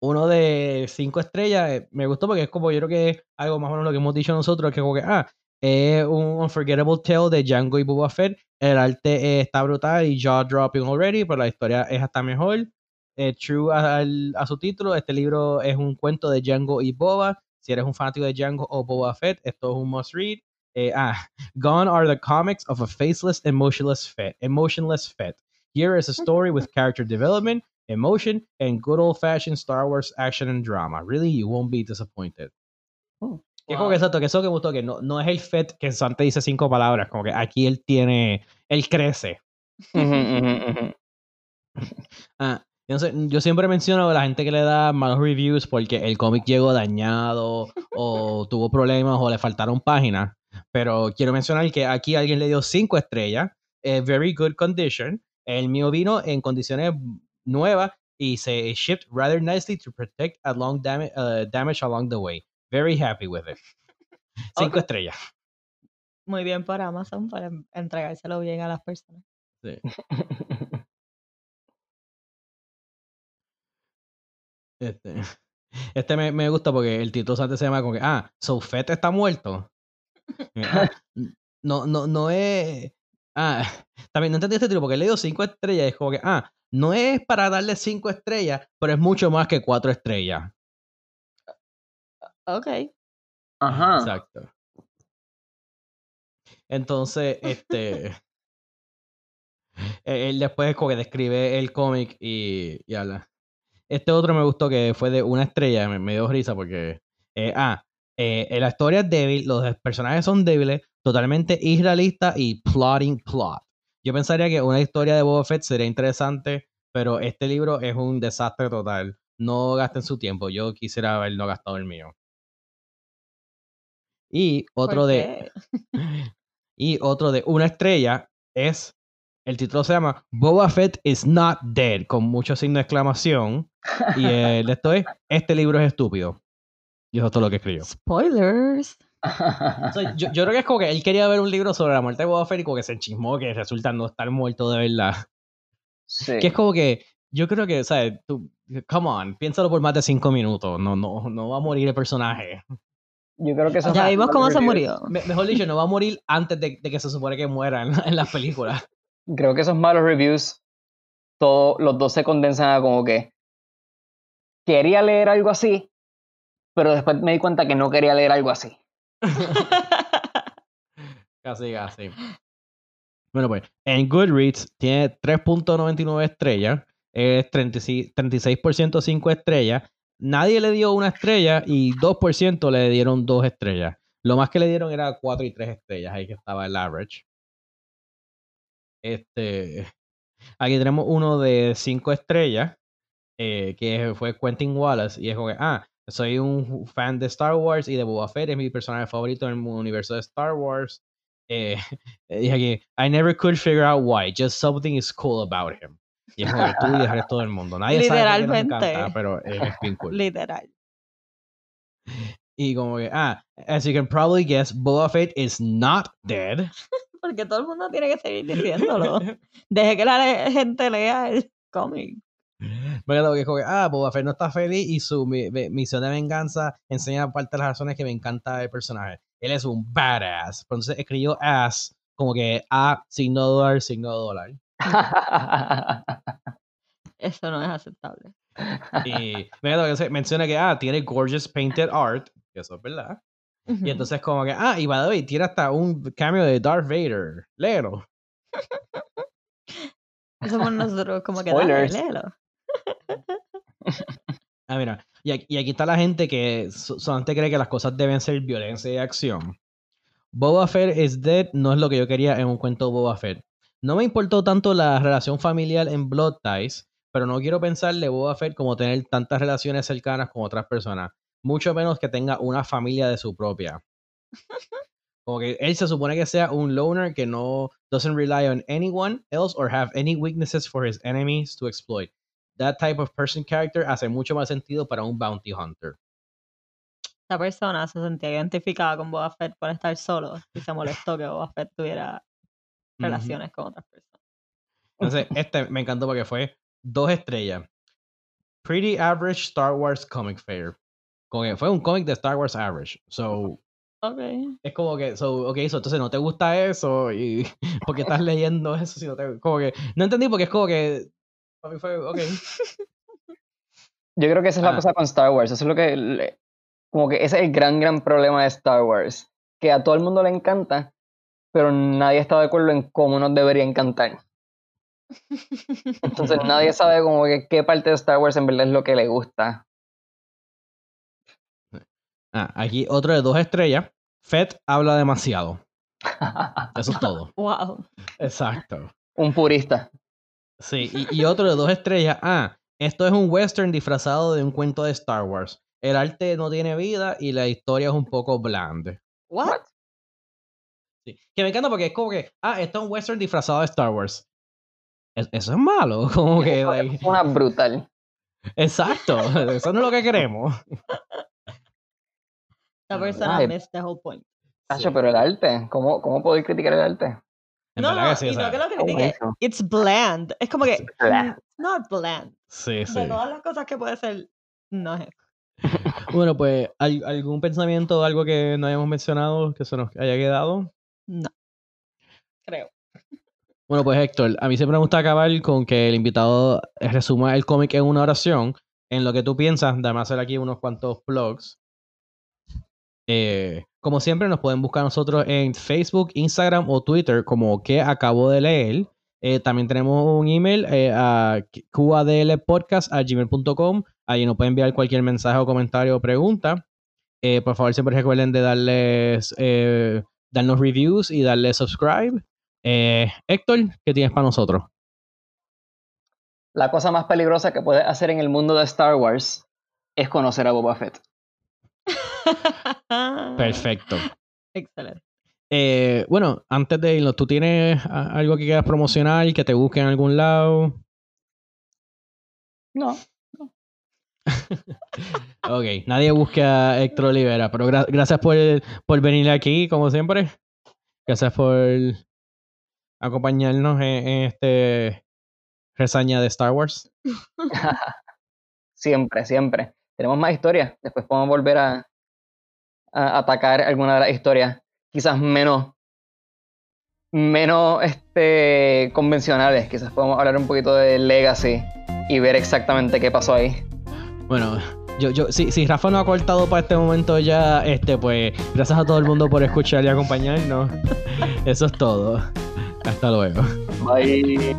Uno de 5 estrellas eh, me gustó porque es como yo creo que es algo más o menos lo que hemos dicho nosotros, que como que, ah, es un Unforgettable Tale de Django y Boba Fett. El arte está brutal y jaw dropping already, pero la historia es hasta mejor. Eh, true a su título, este libro es un cuento de Django y Boba. Si eres un fanático de Django o Boba Fett, esto es un must read. Eh, ah, gone are the comics of a faceless, emotionless Fett. Emotionless Fett. Here is a story with character development, emotion, and good old-fashioned Star Wars action and drama. Really, you won't be disappointed. Oh, es como que exacto, que eso que me gustó, que no, no es el Fett que Santa dice cinco palabras, como que aquí él tiene, él crece. ah, yo siempre menciono a la gente que le da malos reviews porque el cómic llegó dañado o tuvo problemas o le faltaron páginas. Pero quiero mencionar que aquí alguien le dio cinco estrellas, very good condition. El mío vino en condiciones nuevas y se shipped rather nicely to protect a long uh, damage along the way. Very happy with it. Cinco estrellas. Muy bien por Amazon para entregárselo bien a las personas. Sí. Este, este me, me, gusta porque el título antes se llama como que, ah, Sofet está muerto. Ah, no, no, no es. Ah, también no entendí este título porque le dio cinco estrellas. Es como que, ah, no es para darle cinco estrellas, pero es mucho más que cuatro estrellas. Ok. Ajá. Exacto. Entonces, este. E, él después como que describe el cómic y, y habla. Este otro me gustó que fue de una estrella, me, dio risa porque, eh, ah, eh, la historia es débil, los personajes son débiles, totalmente irrealistas y plotting plot. Yo pensaría que una historia de Boba Fett sería interesante, pero este libro es un desastre total. No gasten su tiempo, yo quisiera haberlo gastado el mío. Y otro de. y otro de una estrella es el título se llama Boba Fett is not dead, con mucho signo de exclamación. Y el esto es, este libro es estúpido. Y eso es todo lo que escribió. Spoilers. yo, creo que es como que él quería ver un libro sobre la muerte de Boba Fett y como que se enchismó que resulta no estar muerto de verdad. Sí. Que es como que, yo creo que, ¿sabes? Tú, come on, piénsalo por más de cinco minutos. No, no, no va a morir el personaje. Yo creo que eso Ya vimos cómo se murió. mejor dicho, no va a morir antes de, que se supone que muera en, en las películas creo que esos malos reviews, todos los dos se condensan a como que quería leer algo así, pero después me di cuenta que no quería leer algo así. casi, casi. Bueno, pues en Goodreads tiene 3.99 estrellas, es 36%, 5 estrellas. Nadie le dio una estrella y 2% le dieron dos estrellas. Lo más que le dieron era 4 y 3 estrellas, ahí que estaba el average. Este, aquí tenemos uno de cinco estrellas, eh, que fue Quentin Wallace, y es como que, ah, soy un fan de Star Wars y de Boba Fett es mi personaje favorito en el universo de Star Wars. Eh, dije aquí, I never could figure out why, just something is cool about him. Y es como que tú y el resto del mundo. Nadie Literalmente. sabe encanta, pero es bien cool. Literal. Y como que, ah, as you can probably guess, Boba Fett is not dead porque todo el mundo tiene que seguir diciéndolo. Deje que la gente lea el cómic. Bueno, que es como que, ah, Boba Fett no está feliz y su misión de venganza enseña parte de las razones que me encanta el personaje. Él es un badass. Entonces escribió ass como que A, signo dólar, signo dólar. Eso no es aceptable. Y menciona que, ah, tiene gorgeous painted art, que eso es verdad. Y entonces como que, ah, y by the way, tiene hasta un cambio de Darth Vader. Léelo. Somos nosotros como que, léelo. ah, mira, y aquí, está la gente que solamente cree que las cosas deben ser violencia y acción. Boba Fett is dead no es lo que yo quería en un cuento de Boba Fett. No me importó tanto la relación familiar en Blood Ties, pero no quiero pensar de Boba Fett como tener tantas relaciones cercanas con otras personas, mucho menos que tenga una familia de su propia. Como que él se supone que sea un loner que no doesn't rely on anyone else or have any weaknesses for his enemies to exploit. That type of person character hace mucho más sentido para un bounty hunter. Esta persona se sentía identificada con Boba Fett por estar solo y se molestó que Boba Fett tuviera relaciones con otras personas. Entonces, este me encantó porque fue dos estrellas. Pretty average Star Wars comic fair. Fue un cómic de Star Wars average. So, okay. Es como que, so, ok, so, entonces no te gusta eso y porque estás leyendo eso, si no te, como que, no entendí porque es como que, para mí fue, ok. Yo creo que esa es la ah. cosa con Star Wars, eso es lo que, como que ese es el gran, gran problema de Star Wars, que a todo el mundo le encanta, pero nadie está de acuerdo en cómo nos debería encantar. Entonces nadie sabe como que qué parte de Star Wars en verdad es lo que le gusta. Ah, aquí otro de dos estrellas. Fett habla demasiado. Eso es todo. Wow. Exacto. Un purista. Sí, y, otro de dos estrellas. Ah, esto es un western disfrazado de un cuento de Star Wars. El arte no tiene vida y la historia es un poco blande. What? Sí. Que me encanta porque es como que, ah, esto es un western disfrazado de Star Wars. eso es malo, como que... Es una brutal. Exacto, eso no es lo que queremos. La persona Ay, missed the whole point. pero el arte, ¿cómo, cómo podéis criticar el arte? No, no, y no que lo critique. It's bland. Es como que. It's not bland. Sí, sí. De todas las cosas que puede ser, no es. bueno, pues, ¿algún pensamiento, algo que no hayamos mencionado que se nos haya quedado? No. Creo. Bueno, pues Héctor, a mí siempre me gusta acabar con que el invitado resuma el cómic en una oración. En lo que tú piensas, déjame hacer aquí unos cuantos blogs. Eh, como siempre, nos pueden buscar nosotros en Facebook, Instagram o Twitter como que acabo de leer. Eh, también tenemos un email eh, a qadlpodcast.gmail.com. Ahí nos pueden enviar cualquier mensaje o comentario o pregunta. por favor, siempre recuerden de darles, darnos reviews y darle subscribe. Héctor, ¿qué tienes para nosotros? La cosa más peligrosa que puedes hacer en el mundo de Star Wars es conocer a Boba Fett. Perfecto. Excelente. Eh, bueno, antes de irnos, ¿tú tienes algo que quieras promocionar y que te busque en algún lado? No. ok, nadie busca a Héctor Olivera, pero gracias por, por venir aquí, como siempre. Gracias por acompañarnos en, en este reseña de Star Wars. siempre, siempre. Tenemos más historias. Después podemos volver a, atacar alguna de las historias quizás menos menos este, convencionales. Quizás podemos hablar un poquito de Legacy y ver exactamente qué pasó ahí. Bueno, yo, yo, si, si Rafa no ha cortado para este momento ya, este, pues, gracias a todo el mundo por escuchar y acompañarnos. Eso es todo. Hasta luego. Bye.